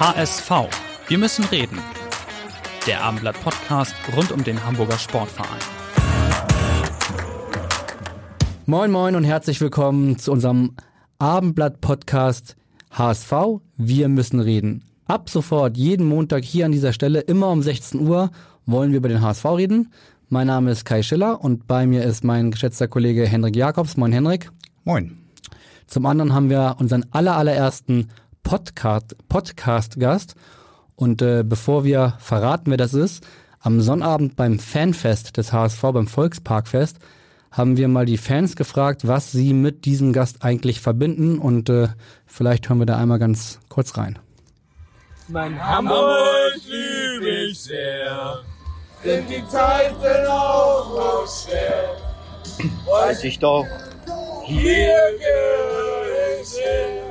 HSV. Wir müssen reden. Der Abendblatt-Podcast rund um den Hamburger Sportverein. Moin, moin und herzlich willkommen zu unserem Abendblatt-Podcast HSV. Wir müssen reden. Ab sofort, jeden Montag hier an dieser Stelle, immer um 16 Uhr, wollen wir über den HSV reden. Mein Name ist Kai Schiller und bei mir ist mein geschätzter Kollege Henrik Jakobs. Moin, Henrik. Moin. Zum anderen haben wir unseren allerallerersten Podcast, Podcast-Gast. Und äh, bevor wir verraten, wer das ist, am Sonnabend beim Fanfest des HSV, beim Volksparkfest, haben wir mal die Fans gefragt, was sie mit diesem Gast eigentlich verbinden. Und äh, vielleicht hören wir da einmal ganz kurz rein. Mein Hamburg liebe ich sehr, sind die Zeiten auch so schwer. Weiß ich doch. Hier gehöre ich her.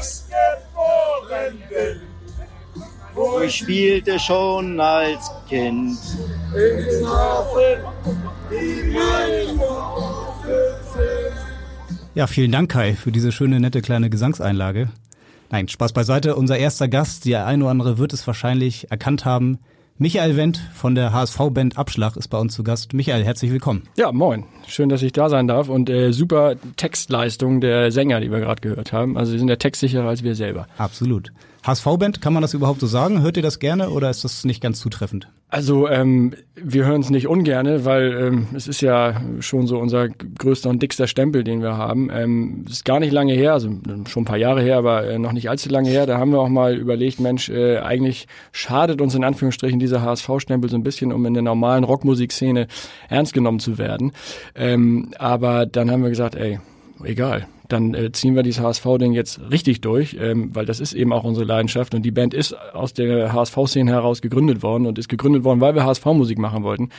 Ich geboren bin, wo Ich spielte schon als Kind. in Hafen, die mein Hafen sind. Ja, vielen Dank, Kai, für diese schöne, nette kleine Gesangseinlage. Nein, Spaß beiseite. Unser erster Gast, der ein oder andere wird es wahrscheinlich erkannt haben. Michael Wendt von der HSV-Band Abschlag ist bei uns zu Gast. Michael, herzlich willkommen. Ja, moin. Schön, dass ich da sein darf und äh, super Textleistung der Sänger, die wir gerade gehört haben. Also sie sind ja textsicherer als wir selber. Absolut. HSV-Band, kann man das überhaupt so sagen? Hört ihr das gerne oder ist das nicht ganz zutreffend? Also ähm, wir hören es nicht ungerne, weil ähm, es ist ja schon so unser größter und dickster Stempel, den wir haben. Ähm, es ist gar nicht lange her, also schon ein paar Jahre her, aber äh, noch nicht allzu lange her. Da haben wir auch mal überlegt, Mensch, äh, eigentlich schadet uns in Anführungsstrichen dieser HSV-Stempel so ein bisschen, um in der normalen Rockmusikszene ernst genommen zu werden. Ähm, aber dann haben wir gesagt, ey, egal. Dann äh, ziehen wir dieses HSV-Ding jetzt richtig durch, ähm, weil das ist eben auch unsere Leidenschaft und die Band ist aus der HSV-Szene heraus gegründet worden und ist gegründet worden, weil wir HSV-Musik machen wollten.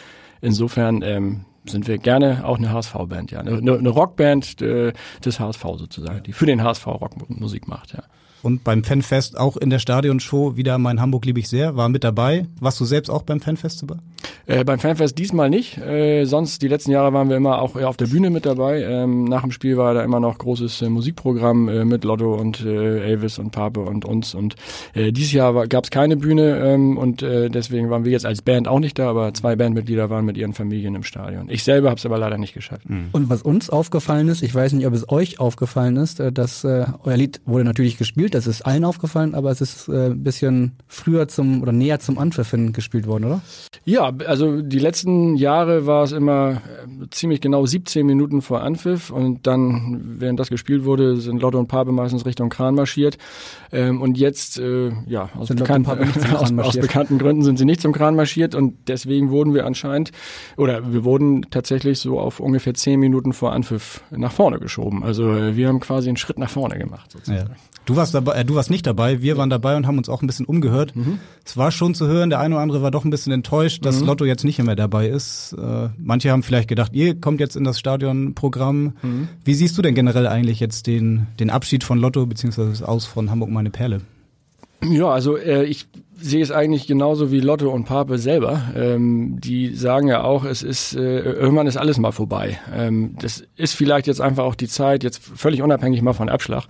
Insofern ähm, sind wir gerne auch eine HSV-Band, ja. Eine, eine Rockband äh, des HSV sozusagen, die für den HSV Rockmusik macht, ja. Und beim Fanfest auch in der Stadionshow wieder mein Hamburg liebe ich sehr, war mit dabei. Warst du selbst auch beim Fanfest dabei? Äh, beim Fanfest diesmal nicht. Äh, sonst die letzten Jahre waren wir immer auch eher auf der Bühne mit dabei. Ähm, nach dem Spiel war da immer noch großes äh, Musikprogramm äh, mit Lotto und äh, Elvis und Pape und uns. Und äh, dieses Jahr gab es keine Bühne ähm, und äh, deswegen waren wir jetzt als Band auch nicht da, aber zwei Bandmitglieder waren mit ihren Familien im Stadion. Ich selber habe es aber leider nicht geschafft. Und was uns aufgefallen ist, ich weiß nicht, ob es euch aufgefallen ist, dass äh, euer Lied wurde natürlich gespielt, das ist allen aufgefallen, aber es ist äh, ein bisschen früher zum oder näher zum Anpfiff hin gespielt worden, oder? Ja, also die letzten Jahre war es immer äh, ziemlich genau 17 Minuten vor Anpfiff und dann, während das gespielt wurde, sind Lotto und Pape meistens Richtung Kran marschiert. Ähm, und jetzt, äh, ja, aus, bekannt, aus, aus bekannten Gründen sind sie nicht zum Kran marschiert und deswegen wurden wir anscheinend, oder wir wurden tatsächlich so auf ungefähr 10 Minuten vor Anpfiff nach vorne geschoben. Also äh, wir haben quasi einen Schritt nach vorne gemacht sozusagen. Du warst dabei, äh, du warst nicht dabei, wir waren dabei und haben uns auch ein bisschen umgehört. Es war schon zu hören, der eine oder andere war doch ein bisschen enttäuscht, dass Lotto jetzt nicht mehr dabei ist. Äh, manche haben vielleicht gedacht, ihr kommt jetzt in das Stadionprogramm. Wie siehst du denn generell eigentlich jetzt den, den Abschied von Lotto beziehungsweise das Aus von Hamburg meine Perle? Ja, also äh, ich sehe es eigentlich genauso wie Lotte und Pape selber. Ähm, die sagen ja auch, es ist äh, irgendwann ist alles mal vorbei. Ähm, das ist vielleicht jetzt einfach auch die Zeit, jetzt völlig unabhängig mal von Abschlag.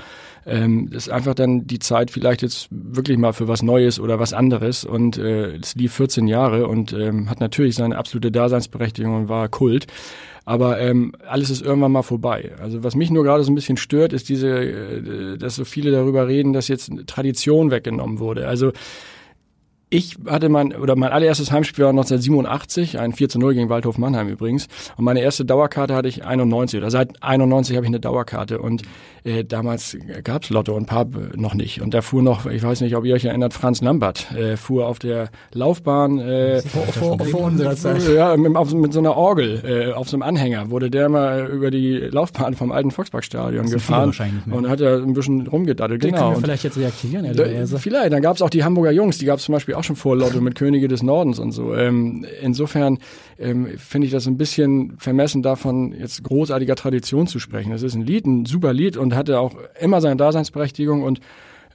Ähm, das ist einfach dann die Zeit vielleicht jetzt wirklich mal für was Neues oder was anderes. Und äh, es lief 14 Jahre und ähm, hat natürlich seine absolute Daseinsberechtigung und war Kult. Aber ähm, alles ist irgendwann mal vorbei. Also was mich nur gerade so ein bisschen stört, ist diese, äh, dass so viele darüber reden, dass jetzt Tradition weggenommen wurde. Also ich hatte mein, oder mein allererstes Heimspiel war 1987, ein 4 zu 0 gegen Waldhof Mannheim übrigens. Und meine erste Dauerkarte hatte ich 91, oder seit 91 habe ich eine Dauerkarte. Und äh, damals gab's Lotto und Pub noch nicht. Und da fuhr noch, ich weiß nicht, ob ihr euch erinnert, Franz Lambert äh, fuhr auf der Laufbahn. Äh, Vor, vor, vor unserer Zeit. ja, mit, auf, mit so einer Orgel, äh, auf so einem Anhänger, wurde der mal über die Laufbahn vom alten Volksparkstadion gefahren und hat ja ein bisschen rumgedaddelt. Den genau. können wir Und vielleicht jetzt reaktivieren, da, ehrlicherweise. vielleicht, dann gab es auch die Hamburger Jungs, die gab es zum Beispiel auch schon vor Lotto mit Könige des Nordens und so. Ähm, insofern ähm, finde ich das ein bisschen vermessen davon, jetzt großartiger Tradition zu sprechen. Das ist ein Lied, ein super Lied und hatte auch immer seine Daseinsberechtigung und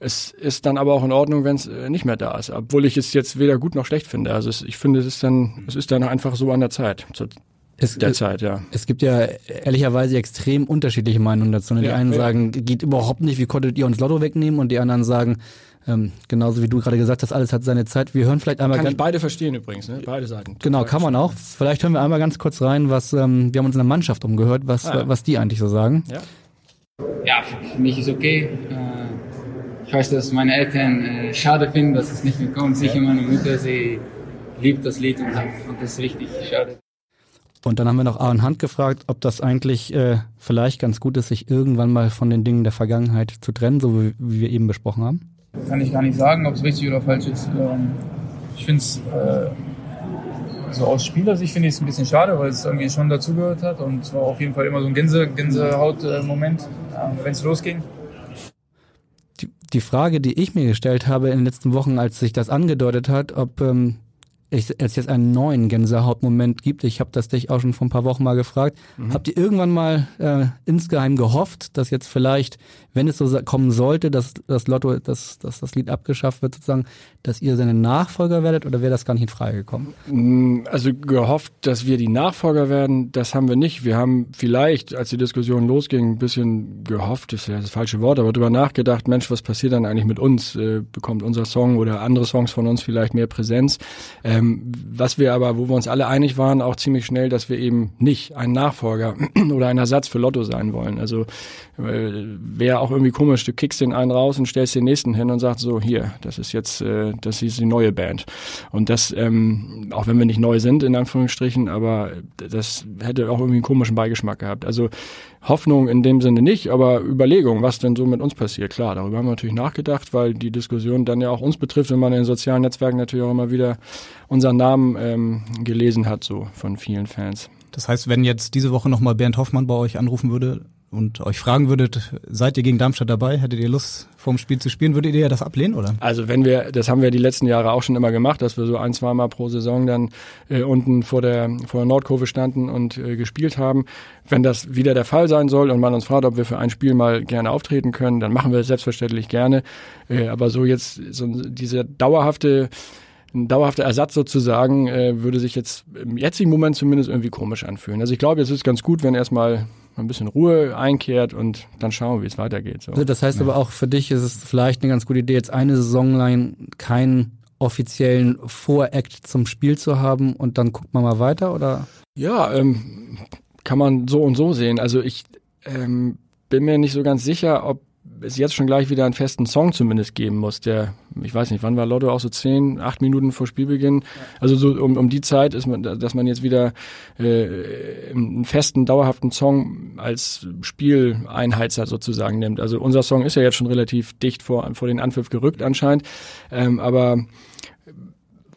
es ist dann aber auch in Ordnung, wenn es äh, nicht mehr da ist, obwohl ich es jetzt weder gut noch schlecht finde. Also es, ich finde, es ist dann, es ist dann einfach so an der Zeit, zu Es, der es, Zeit, ja. es gibt ja ehrlicherweise extrem unterschiedliche Meinungen dazu. ne? Die Ja, einen ja. sagen, geht überhaupt nicht, wie konntet ihr uns Lotto wegnehmen? Und die anderen sagen, ähm, genauso wie du gerade gesagt hast, alles hat seine Zeit. Wir hören vielleicht einmal Kann ich ganz, beide verstehen übrigens, ne? beide Seiten. Genau, kann man auch. Vielleicht hören wir einmal ganz kurz rein, was ähm, wir haben uns in der Mannschaft umgehört, was, Ah, ja. was die eigentlich so sagen. Ja. Ja, für mich ist okay. Äh, Ich weiß, dass meine Eltern äh, schade finden, dass es nicht mehr kommt. Sicher meine Mutter, sie liebt das Lied und, und das ist richtig schade. Und dann haben wir noch Aaron Hunt gefragt, ob das eigentlich äh, vielleicht ganz gut ist, sich irgendwann mal von den Dingen der Vergangenheit zu trennen, so wie, wie wir eben besprochen haben. Kann ich gar nicht sagen, ob es richtig oder falsch ist. Ähm, ich finde es, äh, so aus Spielersicht finde ich es ein bisschen schade, weil es irgendwie schon dazugehört hat und es war auf jeden Fall immer so ein Gänse, Gänsehaut-Moment, äh, wenn es losging. Die, die Frage, die ich mir gestellt habe in den letzten Wochen, als sich das angedeutet hat, ob ähm, es es jetzt einen neuen Gänsehautmoment gibt, ich habe das dich auch schon vor ein paar Wochen mal gefragt, habt ihr irgendwann mal äh, insgeheim gehofft, dass jetzt vielleicht, wenn es so kommen sollte, dass das Lotto, dass, dass das Lied abgeschafft wird, sozusagen, dass ihr seine Nachfolger werdet oder wäre das gar nicht in Frage gekommen? Mm, Also gehofft, dass wir die Nachfolger werden, das haben wir nicht. Wir haben vielleicht, als die Diskussion losging, ein bisschen gehofft, ist ja das falsche Wort, aber darüber nachgedacht, Mensch, was passiert dann eigentlich mit uns? Äh, bekommt unser Song oder andere Songs von uns vielleicht mehr Präsenz? Ähm, was wir aber, wo wir uns alle einig waren, auch ziemlich schnell, dass wir eben nicht ein Nachfolger oder ein Ersatz für Lotto sein wollen. Also äh, wäre auch irgendwie komisch, du kickst den einen raus und stellst den nächsten hin und sagst so, hier, das ist jetzt, äh, das ist die neue Band. Und das, ähm, auch wenn wir nicht neu sind, in Anführungsstrichen, aber das hätte auch irgendwie einen komischen Beigeschmack gehabt. Also Hoffnung in dem Sinne nicht, aber Überlegung, was denn so mit uns passiert. Klar, darüber haben wir natürlich nachgedacht, weil die Diskussion dann ja auch uns betrifft, wenn man in sozialen Netzwerken natürlich auch immer wieder unseren Namen ähm, gelesen hat, so von vielen Fans. Das heißt, wenn jetzt diese Woche nochmal Bernd Hoffmann bei euch anrufen würde und euch fragen würdet, seid ihr gegen Darmstadt dabei? Hättet ihr Lust, vorm Spiel zu spielen? Würdet ihr das ablehnen, oder? Also wenn wir, das haben wir die letzten Jahre auch schon immer gemacht, dass wir so ein, zweimal pro Saison dann äh, unten vor der, vor der Nordkurve standen und äh, gespielt haben. Wenn das wieder der Fall sein soll und man uns fragt, ob wir für ein Spiel mal gerne auftreten können, dann machen wir es selbstverständlich gerne. Äh, aber so jetzt, so diese dauerhafte ein dauerhafter Ersatz sozusagen äh, würde sich jetzt im jetzigen Moment zumindest irgendwie komisch anfühlen. Also ich glaube, es ist ganz gut, wenn erstmal ein bisschen Ruhe einkehrt und dann schauen, wir, wie es weitergeht. So. Also das heißt aber auch für dich ist es vielleicht eine ganz gute Idee, jetzt eine Saison lang keinen offiziellen Vorakt zum Spiel zu haben und dann guckt man mal weiter oder? Ja, ähm, kann man so und so sehen. Also ich ähm, bin mir nicht so ganz sicher, ob es jetzt schon gleich wieder einen festen Song zumindest geben muss, der, ich weiß nicht, wann war Lotto auch so zehn, acht Minuten vor Spielbeginn. Also so um, um die Zeit ist man, dass man jetzt wieder äh, einen festen, dauerhaften Song als Spieleinheizer sozusagen nimmt. Also unser Song ist ja jetzt schon relativ dicht vor, vor den Anpfiff gerückt anscheinend. Ähm, aber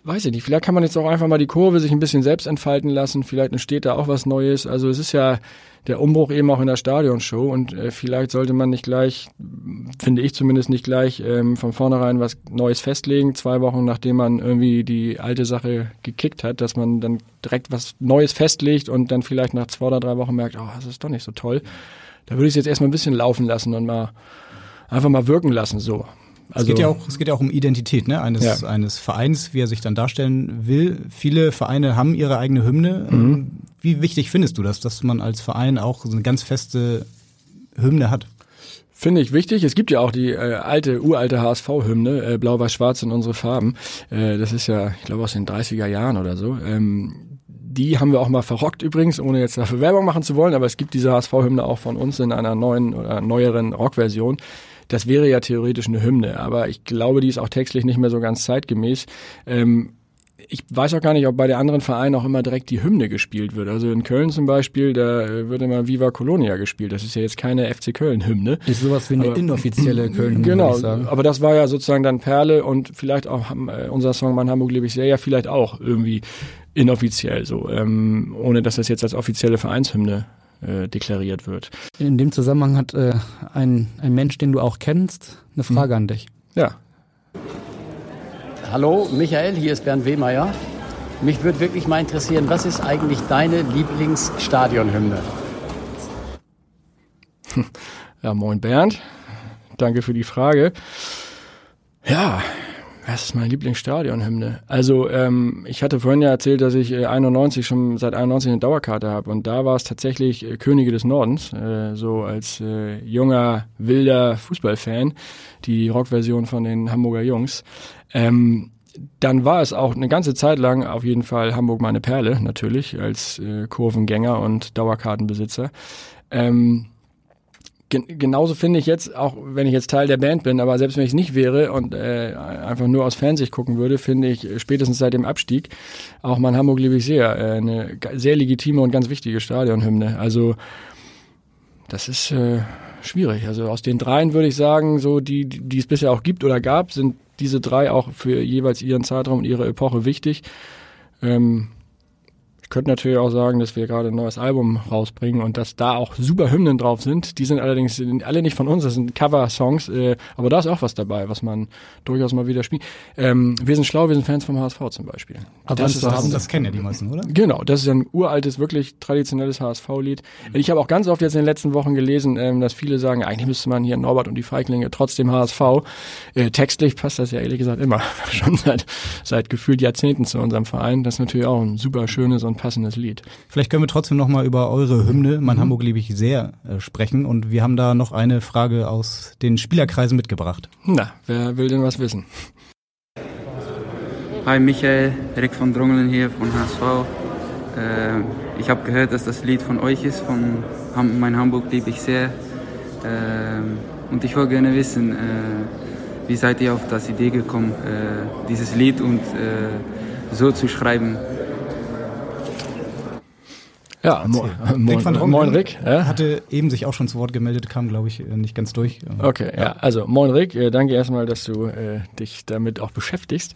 weiß ich nicht, vielleicht kann man jetzt auch einfach mal die Kurve sich ein bisschen selbst entfalten lassen, vielleicht entsteht da auch was Neues. Also es ist ja der Umbruch eben auch in der Stadionshow und äh, vielleicht sollte man nicht gleich, finde ich zumindest nicht gleich, ähm, von vornherein was Neues festlegen, zwei Wochen nachdem man irgendwie die alte Sache gekickt hat, dass man dann direkt was Neues festlegt und dann vielleicht nach zwei oder drei Wochen merkt, oh, das ist doch nicht so toll. Da würde ich es jetzt erstmal ein bisschen laufen lassen und mal einfach mal wirken lassen, so. Also, es geht ja auch, es geht ja auch um Identität, ne, eines, Ja. eines Vereins, wie er sich dann darstellen will. Viele Vereine haben ihre eigene Hymne. Mhm. Wie wichtig findest du das, dass man als Verein auch so eine ganz feste Hymne hat? Finde ich wichtig. Es gibt ja auch die äh, alte, uralte HSV-Hymne, äh, Blau-Weiß-Schwarz in unsere Farben. Äh, das ist ja, ich glaube, aus den 30er Jahren oder so. Ähm, die haben wir auch mal verrockt übrigens, ohne jetzt dafür Werbung machen zu wollen, aber es gibt diese HSV-Hymne auch von uns in einer neuen oder neueren Rockversion. Das wäre ja theoretisch eine Hymne, aber ich glaube, die ist auch textlich nicht mehr so ganz zeitgemäß. Ähm, ich weiß auch gar nicht, ob bei den anderen Vereinen auch immer direkt die Hymne gespielt wird. Also in Köln zum Beispiel, da äh, wird immer Viva Colonia gespielt. Das ist ja jetzt keine FC Köln-Hymne. Ist sowas wie eine Aber- inoffizielle Köln, Genau, aber das war ja sozusagen dann Perle und vielleicht auch Ham- äh, unser Song Mann Hamburg lebe ich sehr, ja vielleicht auch irgendwie inoffiziell so, ähm, ohne dass das jetzt als offizielle Vereinshymne äh, deklariert wird. In dem Zusammenhang hat äh, ein, ein Mensch, den du auch kennst, eine Frage an dich. Ja, Hallo, Michael, hier ist Bernd Wehmeier. Mich würde wirklich mal interessieren, was ist eigentlich deine Lieblingsstadionhymne? Ja, moin Bernd. Danke für die Frage. Ja, was ist meine Lieblingsstadionhymne? Also, ähm, ich hatte vorhin ja erzählt, dass ich äh, 91 schon seit 91 eine Dauerkarte habe und da war es tatsächlich äh, Könige des Nordens, äh, so als äh, junger, wilder Fußballfan, die Rockversion von den Hamburger Jungs. Ähm, dann war es auch eine ganze Zeit lang auf jeden Fall Hamburg meine Perle, natürlich, als äh, Kurvengänger und Dauerkartenbesitzer. Ähm, Gen genauso finde ich jetzt, auch wenn ich jetzt Teil der Band bin, aber selbst wenn ich es nicht wäre und äh, einfach nur aus Fansicht gucken würde, finde ich äh, spätestens seit dem Abstieg auch mein Hamburg liebe ich sehr, äh, eine sehr legitime und ganz wichtige Stadionhymne. Also das ist äh, schwierig. Also aus den dreien würde ich sagen, so die, die es bisher auch gibt oder gab, sind diese drei auch für jeweils ihren Zeitraum und ihre Epoche wichtig. Ähm, könnte natürlich auch sagen, dass wir gerade ein neues Album rausbringen und dass da auch super Hymnen drauf sind. Die sind allerdings sind alle nicht von uns, das sind Cover-Songs, äh, aber da ist auch was dabei, was man durchaus mal wieder spielt. Ähm, wir sind schlau, wir sind Fans vom HSV zum Beispiel. Aber das ist das, Das kennen ja die meisten, oder? Genau, das ist ein uraltes, wirklich traditionelles HSV-Lied. Ich habe auch ganz oft jetzt in den letzten Wochen gelesen, ähm, dass viele sagen, eigentlich müsste man hier Norbert und die Feiglinge trotzdem HSV. Äh, textlich passt das ja ehrlich gesagt immer, schon seit, seit gefühlt Jahrzehnten zu unserem Verein. Das ist natürlich auch ein super schönes und passendes Lied. Vielleicht können wir trotzdem noch mal über eure Hymne, Mein Hamburg liebe ich sehr, äh, sprechen. Und wir haben da noch eine Frage aus den Spielerkreisen mitgebracht. Na, wer will denn was wissen? Hi Michael, Rick von Drongelen hier von HSV. Äh, ich habe gehört, dass das Lied von euch ist, von Ham Mein Hamburg liebe ich sehr. Ähm, und ich wollte gerne wissen, äh, wie seid ihr auf das Idee gekommen, äh, dieses Lied und äh, so zu schreiben? Ja, mo Rick van moin, moin Rick. Ja? Hatte eben sich auch schon zu Wort gemeldet, kam, glaube ich, äh, nicht ganz durch. Okay, ja. Also, moin Rick, äh, danke erstmal, dass du äh, dich damit auch beschäftigst.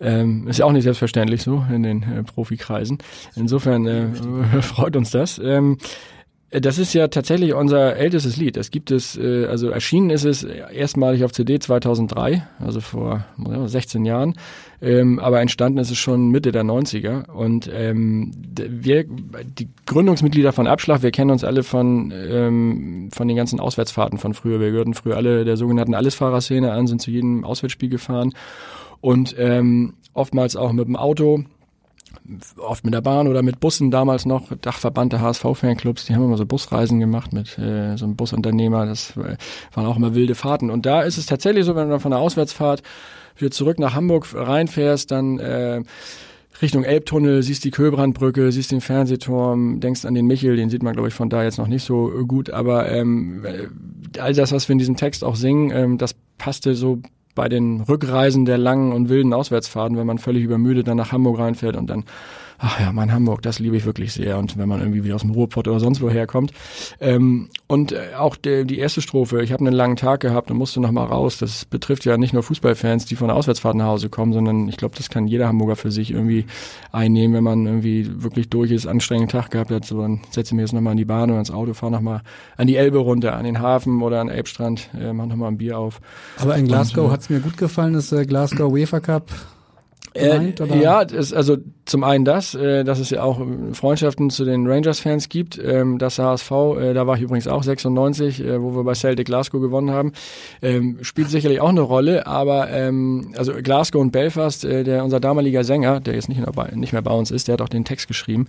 Ähm, ist ja auch nicht selbstverständlich so in den äh, Profikreisen. Insofern äh, freut uns das. Ähm, äh, das ist ja tatsächlich unser ältestes Lied. Das gibt es, äh, also erschienen ist es erstmalig auf CD 2003, also vor ja, 16 Jahren. Ähm, aber entstanden ist es schon Mitte der 90er. Und ähm, wir, die Gründungsmitglieder von Abschlag, wir kennen uns alle von, ähm, von den ganzen Auswärtsfahrten von früher. Wir gehörten früher alle der sogenannten Allesfahrerszene an, sind zu jedem Auswärtsspiel gefahren und oftmals auch mit dem Auto oft mit der Bahn oder mit Bussen damals noch, Dachverband der HSV-Fanclubs, die haben immer so Busreisen gemacht mit äh, so einem Busunternehmer, das äh, waren auch immer wilde Fahrten. Und da ist es tatsächlich so, wenn du dann von der Auswärtsfahrt wieder zurück nach Hamburg reinfährst, dann äh, Richtung Elbtunnel, siehst die Köbrandbrücke, siehst den Fernsehturm, denkst an den Michel, den sieht man, glaube ich, von da jetzt noch nicht so gut, aber ähm, äh, all das, was wir in diesem Text auch singen, ähm, das passte so bei den Rückreisen der langen und wilden Auswärtsfahrten, wenn man völlig übermüdet dann nach Hamburg reinfährt und dann, ach ja, mein Hamburg, das liebe ich wirklich sehr. Und wenn man irgendwie wieder aus dem Ruhrpott oder sonst woher kommt. Ähm, und äh, auch der, die erste Strophe, ich habe einen langen Tag gehabt und musste noch mal raus. Das betrifft ja nicht nur Fußballfans, die von der Auswärtsfahrt nach Hause kommen, sondern ich glaube, das kann jeder Hamburger für sich irgendwie einnehmen, wenn man irgendwie wirklich durch ist, anstrengenden Tag gehabt hat. So, dann setze ich mir jetzt noch mal in die Bahn oder ins Auto, fahre noch mal an die Elbe runter, an den Hafen oder an den Elbstrand, äh, mach noch mal ein Bier auf. Aber in Glasgow Und, äh, hat es mir gut gefallen, ist äh, Glasgow UEFA Cup gemeint, Äh, ja, das, also zum einen das, äh, dass es ja auch äh, Freundschaften zu den Rangers-Fans gibt. Ähm, das HSV, äh, da war ich übrigens auch 96, äh, wo wir bei Celtic Glasgow gewonnen haben, ähm, spielt sicherlich auch eine Rolle. Aber ähm, also Glasgow und Belfast, äh, der unser damaliger Sänger, der jetzt nicht mehr, bei, nicht mehr bei uns ist, der hat auch den Text geschrieben,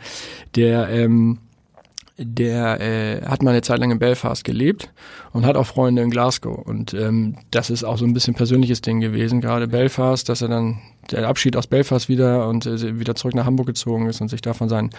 der ähm, der äh, hat mal eine Zeit lang in Belfast gelebt und hat auch Freunde in Glasgow. Und ähm, das ist auch so ein bisschen persönliches Ding gewesen, gerade Belfast, dass er dann der Abschied aus Belfast wieder und äh, wieder zurück nach Hamburg gezogen ist und sich da von seinen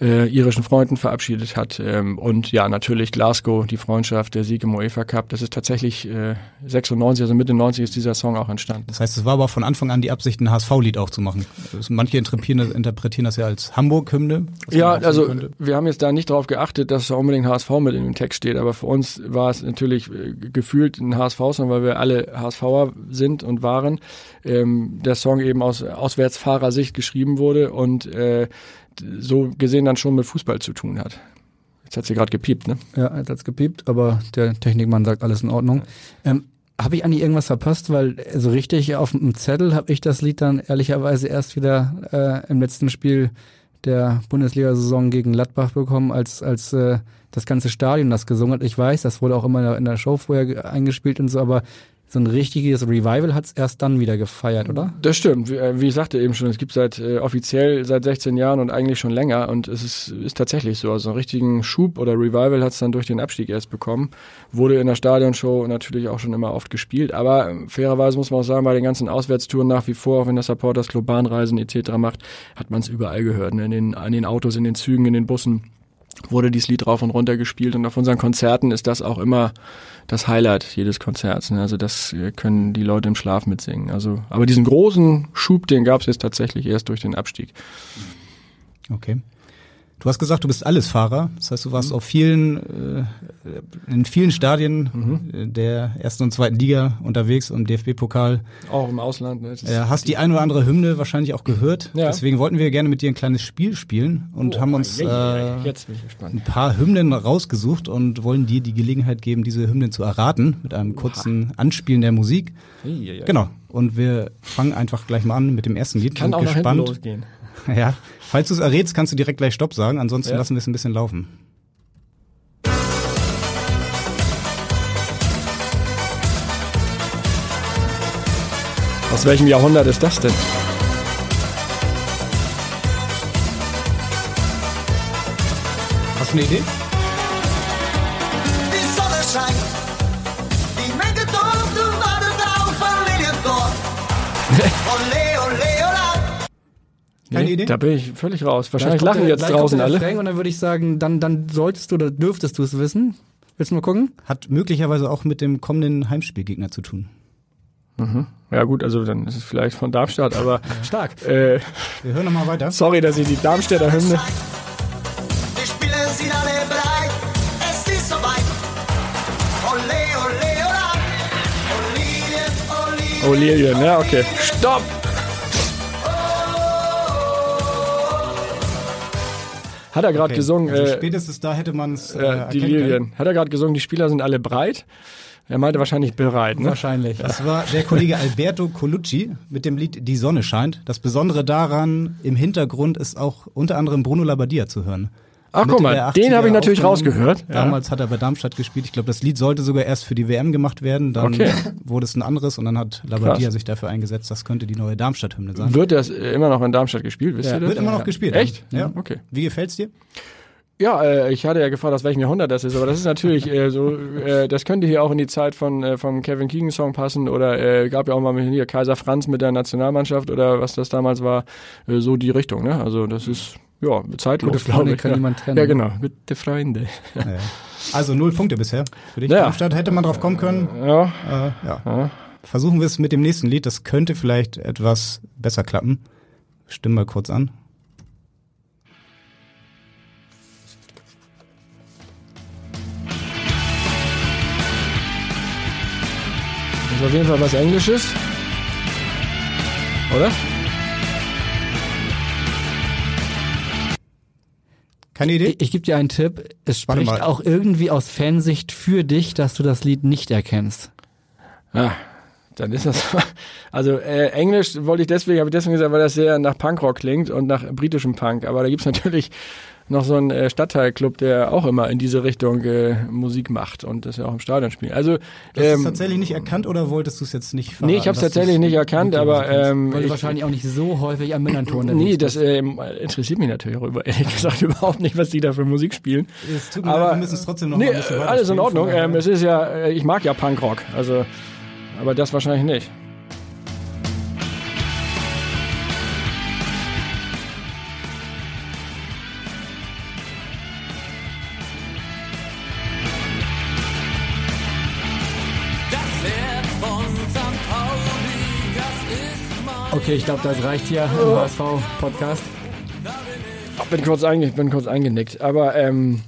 äh, irischen Freunden verabschiedet hat. Ähm, und ja, natürlich Glasgow, die Freundschaft, der Sieg im UEFA Cup. Das ist tatsächlich äh, 96, also Mitte 90 ist dieser Song auch entstanden. Das heißt, es war aber von Anfang an die Absicht, ein HSV-Lied auch zu machen. Manche interpretieren, das ja als Hamburg-Hymne. Ja, also wir haben jetzt da nicht darauf geachtet, dass da unbedingt HSV mit in dem Text steht, aber für uns war es natürlich äh, gefühlt ein HSV-Song, weil wir alle HSVer sind und waren. Ähm, der Song eben aus Auswärtsfahrersicht geschrieben wurde und äh, so gesehen dann schon mit Fußball zu tun hat. Jetzt hat sie gerade gepiept, ne? Ja, jetzt hat's gepiept, aber der Technikmann sagt alles in Ordnung. Ähm, habe ich eigentlich irgendwas verpasst? Weil so richtig auf dem Zettel habe ich das Lied dann ehrlicherweise erst wieder äh, im letzten Spiel der Bundesliga-Saison gegen Gladbach bekommen, als, als äh, das ganze Stadion das gesungen hat. Ich weiß, das wurde auch immer in der Show vorher eingespielt und so, aber so ein richtiges Revival hat's erst dann wieder gefeiert, oder? Das stimmt. Wie, äh, wie ich sagte eben schon, es gibt seit äh, offiziell seit 16 Jahren und eigentlich schon länger und es ist, ist tatsächlich so. Also einen richtigen Schub oder Revival hat's dann durch den Abstieg erst bekommen. Wurde in der Stadionshow natürlich auch schon immer oft gespielt. Aber äh, fairerweise muss man auch sagen, bei den ganzen Auswärtstouren nach wie vor, auch wenn der Supporters Club Bahnreisen etc. macht, hat man es überall gehört. Ne? In, den, in den Autos, in den Zügen, in den Bussen wurde dieses Lied rauf und runter gespielt und auf unseren Konzerten ist das auch immer das Highlight jedes Konzerts. Ne? Also das äh, können die Leute im Schlaf mitsingen. Also, aber diesen großen Schub, den gab es jetzt tatsächlich erst durch den Abstieg. Okay. Du hast gesagt, du bist Allesfahrer. Das heißt, du warst mhm. auf vielen, äh, in vielen Stadien mhm. der ersten und zweiten Liga unterwegs und DFB-Pokal. Auch im Ausland. Ne? Äh, hast die ein oder andere Hymne wahrscheinlich auch gehört. Ja. Deswegen wollten wir gerne mit dir ein kleines Spiel spielen und oh, haben uns äh, ein paar Hymnen rausgesucht und wollen dir die Gelegenheit geben, diese Hymnen zu erraten mit einem kurzen Anspielen der Musik. Ei, Genau. Und wir fangen einfach gleich mal an mit dem ersten Lied. Kann auch gespannt. losgehen. Ja, falls du es errätst, kannst du direkt gleich Stopp sagen, ansonsten ja. lassen wir es ein bisschen laufen. Aus welchem Jahrhundert ist das denn? Hast du eine Idee? Keine nee, Idee? Da bin ich völlig raus. Wahrscheinlich lachen der, jetzt draußen alle. Frank und dann würde ich sagen, dann, dann solltest du oder dürftest du es wissen. Willst du mal gucken? Hat möglicherweise auch mit dem kommenden Heimspielgegner zu tun. Mhm. Ja gut, also dann ist es vielleicht von Darmstadt, aber stark. Äh, Wir hören nochmal weiter. Sorry, dass ich die Darmstädter Hymne. Die Spieler sind alle Hat er gerade okay. gesungen. Also äh, spätestens da hätte man es. Äh, die Lilien. Hat er gerade gesungen, die Spieler sind alle breit. Er meinte wahrscheinlich bereit. Ne? Wahrscheinlich. Das war der Kollege Alberto Colucci mit dem Lied Die Sonne scheint. Das Besondere daran, im Hintergrund ist auch unter anderem Bruno Labbadia zu hören. Ach guck mal, den habe ich natürlich rausgehört. Damals ja. hat er bei Darmstadt gespielt. Ich glaube, das Lied sollte sogar erst für die WM gemacht werden. Dann okay. wurde es ein anderes und dann hat Labadia sich dafür eingesetzt, das könnte die neue Darmstadt-Hymne sein. Wird das immer noch in Darmstadt gespielt, wisst ja. ihr das? Wird immer noch gespielt. Echt? Ja. Okay. Wie gefällt's dir? Ja, äh, ich hatte ja gefragt, aus welchem Jahrhundert das ist, aber das ist natürlich äh, so, äh, das könnte hier auch in die Zeit von äh, vom Kevin Keegan Song passen oder äh, gab ja auch mal hier Kaiser Franz mit der Nationalmannschaft oder was das damals war, äh, so die Richtung, ne? Also das ist ja, zeitlos, glaube ich. kann niemand trennen. Ja, genau, gute Freunde. Ja, ja. Also null Punkte bisher für dich. Ja. Darmstadt hätte man drauf kommen können. Ja. Äh, ja. ja. Versuchen wir es mit dem nächsten Lied. Das könnte vielleicht etwas besser klappen. Stimmen mal kurz an. Das ist auf jeden Fall was Englisches. Oder? Keine Idee? Ich, ich gebe dir einen Tipp. Es spricht auch irgendwie aus Fansicht für dich, dass du das Lied nicht erkennst. Ah, dann ist das. Also äh, Englisch wollte ich deswegen, habe ich deswegen gesagt, weil das sehr nach Punkrock klingt und nach britischem Punk. Aber da gibt's natürlich noch so einen äh, Stadtteilclub, der auch immer in diese Richtung äh, Musik macht und das ja auch im Stadion spielt. Also ähm, du hast es tatsächlich nicht erkannt oder wolltest du es jetzt nicht verraten? Nee, ich habe es tatsächlich nicht erkannt, aber ähm, weil du wahrscheinlich auch nicht so häufig am Millantor Nee, das ähm, interessiert mich natürlich auch ehrlich gesagt überhaupt nicht, was die da für Musik spielen. Es tut mir aber leid, wir müssen es trotzdem noch nee, alles in Ordnung. Ähm, es ist ja, äh, ich mag ja Punkrock, also aber das wahrscheinlich nicht. Okay, ich glaube, das reicht hier im HSV-Podcast. bin kurz, einge bin kurz eingenickt. Aber, ähm,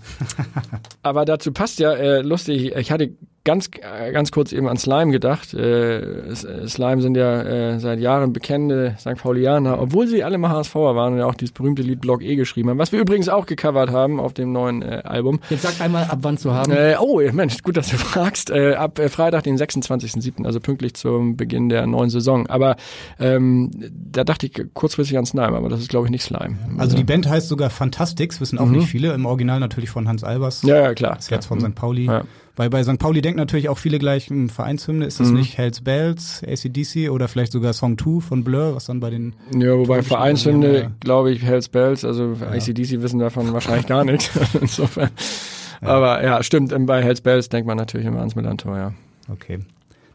aber dazu passt ja, äh, lustig, ich hatte ganz, äh, ganz kurz eben an Slime gedacht. Äh, äh, Slime sind ja äh, seit Jahren bekennende St. Paulianer, obwohl sie alle mal HSVer waren und ja auch dieses berühmte Lied Block E geschrieben haben, was wir übrigens auch gecovert haben auf dem neuen äh, Album. Jetzt sag einmal, ab wann zu haben. Äh, oh, Mensch, gut, dass du fragst. Äh, ab äh, Freitag, den 26.07., also pünktlich zum Beginn der neuen Saison. Aber ähm, da dachte ich kurzfristig an Slime, aber das ist, glaube ich, nicht Slime. Also die Band heißt sogar Fantastics, wissen auch Mhm. nicht viele. Im Original natürlich von Hans Albers. Ja, ja, klar. Das Herz von. St. Pauli. Ja. Weil bei St. Pauli denken natürlich auch viele gleich, hm, Vereinshymne, ist das Mhm. nicht Hells Bells, ACDC oder vielleicht sogar Song 2 von Blur, was dann bei den Ja, wobei Vereinshymne, glaube ich, Hells Bells, also ACDC wissen davon wahrscheinlich gar nichts. Insofern. Aber ja, stimmt, bei Hells Bells denkt man natürlich immer ans Millantor, ja. Okay.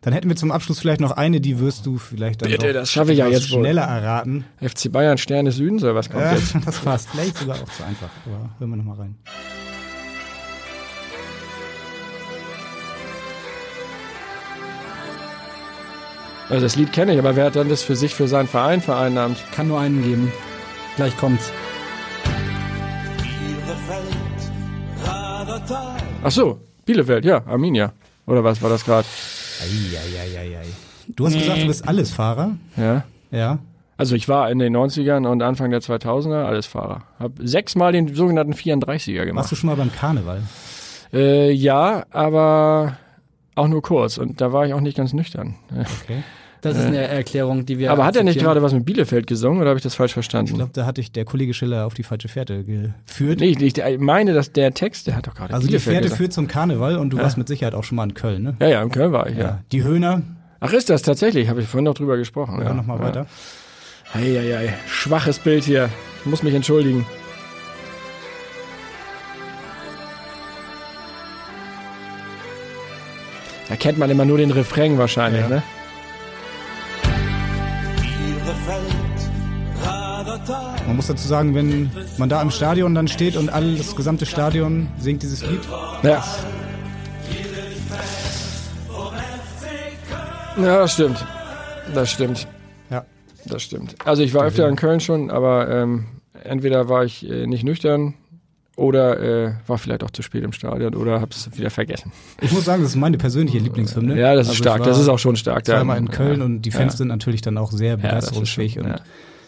Dann hätten wir zum Abschluss vielleicht noch eine, die wirst du vielleicht dann Bitte, das schaffe ich ja jetzt wohl. schneller erraten. FC Bayern Stern des Südens oder was kommt Ja, jetzt? das passt. Vielleicht sogar auch zu einfach, aber hören wir nochmal rein. Also das Lied kenne ich, aber wer hat dann das für sich, für seinen Verein vereinnahmt? Kann nur einen geben. Gleich kommt's. Ach so, Bielefeld, ja, Arminia. Oder was war das gerade? Du hast gesagt, du bist Allesfahrer. Ja. Ja. Also ich war in den 90ern und Anfang der 2000er alles Fahrer. Hab sechsmal den sogenannten 34er gemacht. Warst du schon mal beim Karneval? Äh, ja, aber auch nur kurz und da war ich auch nicht ganz nüchtern. Okay. Das ist Äh, eine Erklärung, die wir. aber hat er nicht gerade was mit Bielefeld gesungen oder habe ich das falsch verstanden? Ich glaube, da hatte ich der Kollege Schiller auf die falsche Fährte geführt. Nee, ich, ich meine, dass der Text, der hat doch gerade Also die Bielefeld Fährte gesagt. führt zum Karneval und du Ja. warst mit Sicherheit auch schon mal in Köln, ne? Ja, ja, in Köln war ich, ja. Die Höhner, Ach, ist das tatsächlich? Habe ich vorhin noch drüber gesprochen. ja, Ja, nochmal ja. weiter. Eieiei, schwaches Bild hier. Ich muss mich entschuldigen. Da kennt man immer nur den Refrain wahrscheinlich, Ja. ne? Man muss dazu sagen, wenn man da im Stadion dann steht und all das gesamte Stadion singt dieses Lied, Ja. Ja, das stimmt. Das stimmt. Ja. Das stimmt. Also ich war öfter in Köln schon, aber ähm, entweder war ich äh, nicht nüchtern oder äh, war vielleicht auch zu spät im Stadion oder habe es wieder vergessen. ich muss sagen, das ist meine persönliche Lieblingshymne. Ja, das ist Also ich stark. war Das ist auch schon stark. Ja. Zweimal in Köln und die Fans Ja. sind natürlich dann auch sehr Ja, begeisterungsfähig. schon- und ja.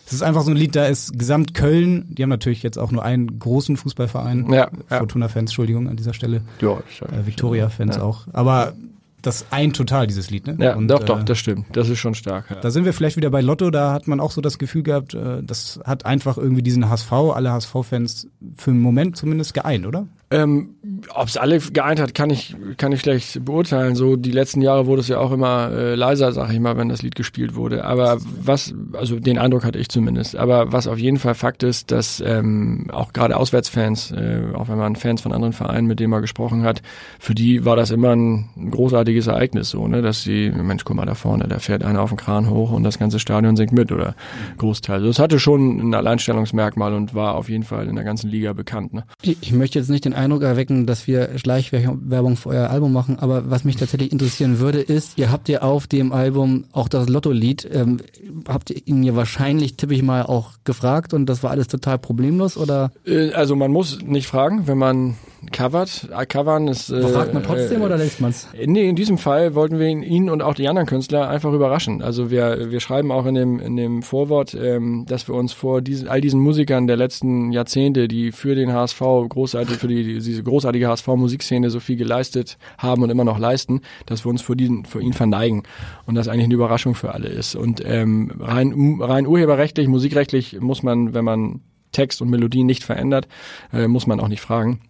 es ist einfach so ein Lied, da ist gesamt Köln, die haben natürlich jetzt auch nur einen großen Fußballverein, Ja, ja. Fortuna-Fans, Entschuldigung an dieser Stelle, Ja, ja- äh, Victoria-Fans Ja. auch. Aber das ein total, dieses Lied, ne? Ja, Und, doch, doch, äh, das stimmt. Das ist schon stark. Ja. Da sind wir vielleicht wieder bei Lotto, da hat man auch so das Gefühl gehabt, äh, das hat einfach irgendwie diesen HSV, alle HSV-Fans für einen Moment zumindest geeint, oder? Ähm, Ob es alle geeint hat, kann ich, kann ich schlecht beurteilen. So die letzten Jahre wurde es ja auch immer äh, leiser, sag ich mal, wenn das Lied gespielt wurde. Aber was, also den Eindruck hatte ich zumindest. Aber was auf jeden Fall Fakt ist, dass ähm, auch gerade Auswärtsfans, äh, auch wenn man Fans von anderen Vereinen, mit denen man gesprochen hat, für die war das immer ein großartiges Ereignis, so, ne, dass sie, Mensch, guck mal da vorne, da fährt einer auf den Kran hoch und das ganze Stadion singt mit oder Großteil. Also es hatte schon ein Alleinstellungsmerkmal und war auf jeden Fall in der ganzen Liga bekannt. Ne? Ich, ich möchte jetzt nicht den Eindruck erwecken, dass wir Schleichwerbung für euer Album machen, aber was mich tatsächlich interessieren würde, ist, ihr habt ja auf dem Album auch das Lotto-Lied, ähm, habt ihr ihn ja wahrscheinlich, tippe ich mal, auch gefragt und das war alles total problemlos oder? Äh, Also man muss nicht fragen, wenn man covert. Äh, Covern ist. Äh, fragt man trotzdem äh, oder lässt man's? Nee, in diesem Fall wollten wir ihn, ihn und auch die anderen Künstler einfach überraschen. Also wir, wir schreiben auch in dem, in dem Vorwort, ähm, dass wir uns vor diesen, all diesen Musikern der letzten Jahrzehnte, die für den HSV großartig, für die, diese großartige HSV-Musikszene so viel geleistet haben und immer noch leisten, dass wir uns vor diesen, vor ihnen verneigen. Und das eigentlich eine Überraschung für alle ist. Und ähm, rein, rein urheberrechtlich, musikrechtlich muss man, wenn man Text und Melodie nicht verändert, äh, muss man auch nicht fragen.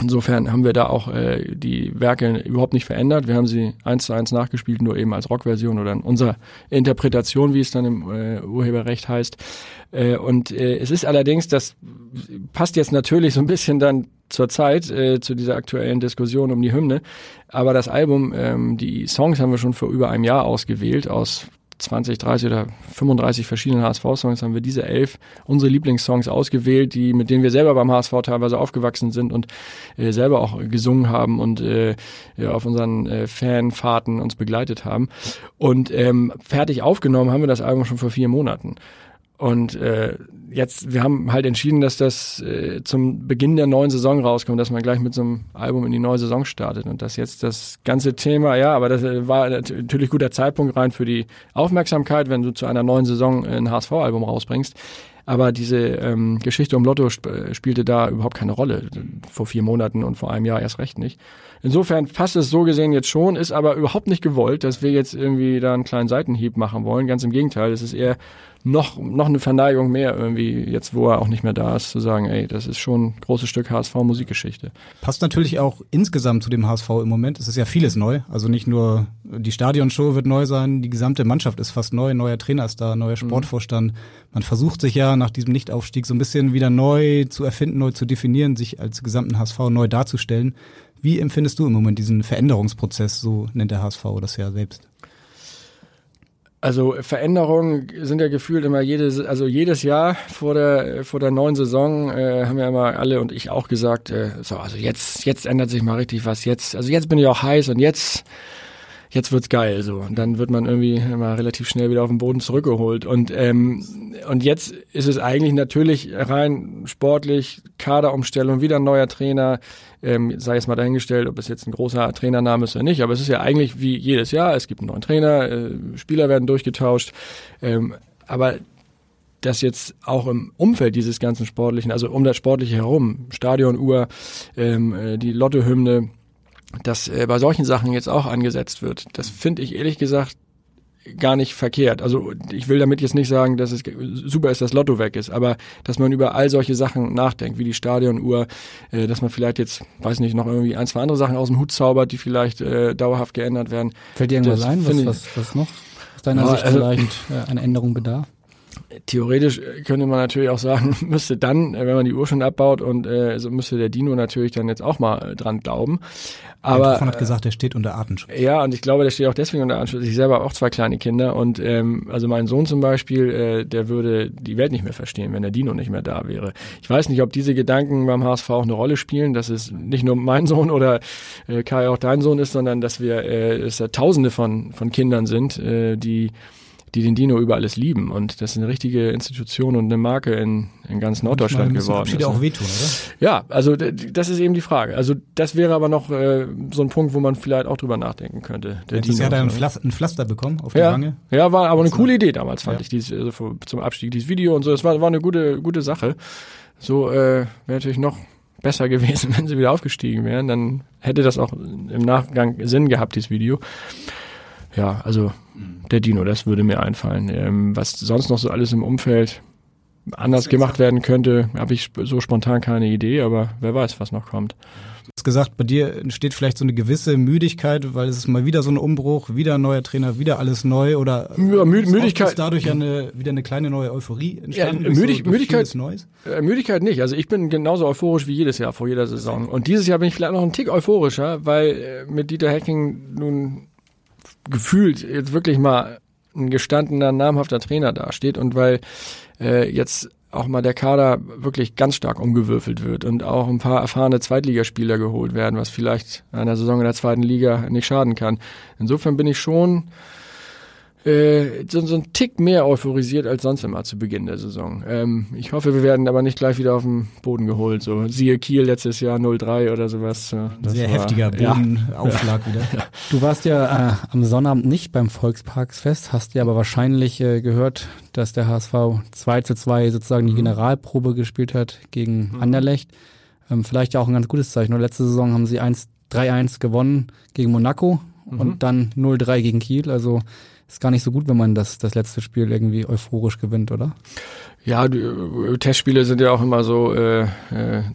Insofern haben wir da auch äh, die Werke überhaupt nicht verändert. Wir haben sie eins zu eins nachgespielt, nur eben als Rockversion oder in unserer Interpretation, wie es dann im äh, Urheberrecht heißt. Äh, und äh, es ist allerdings, das passt jetzt natürlich so ein bisschen dann zur Zeit, äh, zu dieser aktuellen Diskussion um die Hymne. Aber das Album, ähm, die Songs haben wir schon vor über einem Jahr ausgewählt aus 20, 30 oder 35 verschiedenen HSV-Songs haben wir diese elf unsere Lieblingssongs ausgewählt, die mit denen wir selber beim HSV teilweise aufgewachsen sind und äh, selber auch gesungen haben und äh, ja, auf unseren äh, Fanfahrten uns begleitet haben. Und ähm, fertig aufgenommen haben wir das Album schon vor vier Monaten. Und äh, jetzt, wir haben halt entschieden, dass das äh, zum Beginn der neuen Saison rauskommt, dass man gleich mit so einem Album in die neue Saison startet und dass jetzt das ganze Thema, ja, aber das äh, war natürlich guter Zeitpunkt rein für die Aufmerksamkeit, wenn du zu einer neuen Saison ein HSV-Album rausbringst. Aber diese ähm, Geschichte um Lotto sp äh, spielte da überhaupt keine Rolle. Vor vier Monaten und vor einem Jahr erst recht nicht. Insofern passt es so gesehen jetzt schon, ist aber überhaupt nicht gewollt, dass wir jetzt irgendwie da einen kleinen Seitenhieb machen wollen. Ganz im Gegenteil, es ist eher noch, noch eine Verneigung mehr irgendwie, jetzt wo er auch nicht mehr da ist, zu sagen, ey, das ist schon ein großes Stück HSV-Musikgeschichte. Passt natürlich auch insgesamt zu dem HSV im Moment. Es ist ja vieles neu. Also nicht nur die Stadionshow wird neu sein, die gesamte Mannschaft ist fast neu, neuer Trainer ist da, neuer Sportvorstand. Man versucht sich ja nach diesem Nichtaufstieg so ein bisschen wieder neu zu erfinden, neu zu definieren, sich als gesamten HSV neu darzustellen. Wie empfindest du im Moment diesen Veränderungsprozess, so nennt der HSV das ja selbst? Also Veränderungen sind ja gefühlt immer jedes, also jedes Jahr vor der vor der neuen Saison äh, haben ja immer alle und ich auch gesagt, äh, so also jetzt jetzt ändert sich mal richtig was jetzt, also jetzt bin ich auch heiß und jetzt jetzt wird's geil so. Und dann wird man irgendwie immer relativ schnell wieder auf den Boden zurückgeholt. Und ähm, und jetzt ist es eigentlich natürlich rein sportlich Kaderumstellung wieder ein neuer Trainer. Ähm, sei es mal dahingestellt ob es jetzt ein großer Trainername ist oder nicht. Aber es ist ja eigentlich wie jedes Jahr. Es gibt einen neuen Trainer äh, Spieler werden durchgetauscht. Ähm, aber dass jetzt auch im Umfeld dieses ganzen Sportlichen, also um das Sportliche herum, Stadionuhr, ähm, äh, die Lottohymne, dass äh, bei solchen Sachen jetzt auch angesetzt wird. Das finde ich ehrlich gesagt gar nicht verkehrt. Also ich will damit jetzt nicht sagen, dass es super ist, dass Lotto weg ist, aber dass man über all solche Sachen nachdenkt, wie die Stadionuhr, äh, dass man vielleicht jetzt, weiß nicht, noch irgendwie ein, zwei andere Sachen aus dem Hut zaubert, die vielleicht äh, dauerhaft geändert werden. Fällt dir irgendwas Das ein, was, was, was noch aus deiner Ja, Sicht also- vielleicht äh, eine Änderung bedarf? Theoretisch äh, könnte man natürlich auch sagen, müsste dann, äh, wenn man die Uhr schon abbaut und äh, so müsste der Dino natürlich dann jetzt auch mal äh, dran glauben. Aber Mikrofon hat gesagt, er steht unter Artenschutz. Ja, und ich glaube, der steht auch deswegen unter Anschluss. Ich selber habe auch zwei kleine Kinder und ähm, also mein Sohn zum Beispiel, äh, der würde die Welt nicht mehr verstehen, wenn der Dino nicht mehr da wäre. Ich weiß nicht, ob diese Gedanken beim HSV auch eine Rolle spielen, dass es nicht nur mein Sohn oder äh, Kai auch dein Sohn ist, sondern dass wir äh, es da Tausende von von Kindern sind, äh, die die den Dino über alles lieben und das ist eine richtige Institution und eine Marke in, in ganz Norddeutschland müssen geworden ist. auch ne? wehtun, oder? Ja, also das ist eben die Frage. Also das wäre aber noch äh, so ein Punkt, wo man vielleicht auch drüber nachdenken könnte. Der Letztes Jahr hat er ein. Pflaster, ein Pflaster bekommen auf die ja, Wange. ja, war aber eine coole Idee damals, fand ja. ich, dieses, also zum Abstieg, dieses Video und so. Das war, war eine gute, gute Sache. So äh, wäre natürlich noch besser gewesen, wenn sie wieder aufgestiegen wären. Dann hätte das auch im Nachgang Sinn gehabt, dieses Video. Ja, also der Dino, das würde mir einfallen. Ähm, was sonst noch so alles im Umfeld anders gemacht werden könnte, habe ich so spontan keine Idee, aber wer weiß, was noch kommt. Du hast gesagt, bei dir entsteht vielleicht so eine gewisse Müdigkeit, weil es ist mal wieder so ein Umbruch, wieder ein neuer Trainer, wieder alles neu oder Ja, Mü- Müdigkeit- ist dadurch eine, wieder eine kleine neue Euphorie entstanden. Ja, Müdig, so, Müdigkeit, Neues? äh, Müdigkeit nicht. Also ich bin genauso euphorisch wie jedes Jahr vor jeder Saison. Und dieses Jahr bin ich vielleicht noch einen Tick euphorischer, weil äh, mit Dieter Hecking nun gefühlt jetzt wirklich mal ein gestandener, namhafter Trainer dasteht und weil äh, jetzt auch mal der Kader wirklich ganz stark umgewürfelt wird und auch ein paar erfahrene Zweitligaspieler geholt werden, was vielleicht einer Saison in der zweiten Liga nicht schaden kann. Insofern bin ich schon äh, so, so ein Tick mehr euphorisiert als sonst immer zu Beginn der Saison. Ähm, ich hoffe, wir werden aber nicht gleich wieder auf den Boden geholt. So siehe Kiel letztes Jahr 0-3 oder sowas. das Sehr war- heftiger ja. Bodenaufschlag wieder. Du warst ja äh, am Sonnabend nicht beim Volksparksfest, hast ja aber wahrscheinlich äh, gehört, dass der HSV 2 zu 2 sozusagen die Generalprobe gespielt hat gegen Anderlecht. Ähm, vielleicht ja auch ein ganz gutes Zeichen. Nur letzte Saison haben sie 1 3-1 gewonnen gegen Monaco und dann 0-3 gegen Kiel. Also ist gar nicht so gut, wenn man das, das letzte Spiel irgendwie euphorisch gewinnt, oder? Ja, die, äh, Testspiele sind ja auch immer so, äh, äh,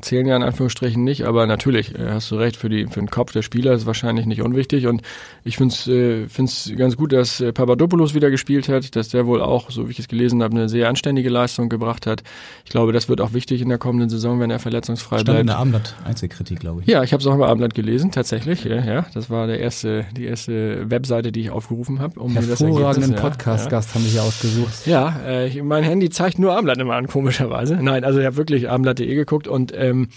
zählen ja in Anführungsstrichen nicht, aber natürlich äh, hast du recht, für, die, für den Kopf der Spieler ist wahrscheinlich nicht unwichtig und ich finde es äh, find's ganz gut, dass äh, Papadopoulos wieder gespielt hat, dass der wohl auch, so wie ich es gelesen habe, eine sehr anständige Leistung gebracht hat. Ich glaube, das wird auch wichtig in der kommenden Saison, wenn er verletzungsfrei Stand in bleibt. der Abendblatt Einzelkritik, glaube ich. Ja, ich habe es auch im Abendblatt gelesen, tatsächlich. Ja, ja, das war der erste, die erste Webseite, die ich aufgerufen habe, um hervorragenden Ergebnis, ja. Podcast-Gast haben wir hier ausgesucht. Ja, äh, ich- mein Handy zeigt nur Abendblatt immer an, komischerweise. Nein, also ich habe wirklich Abendblatt.de geguckt und ähm,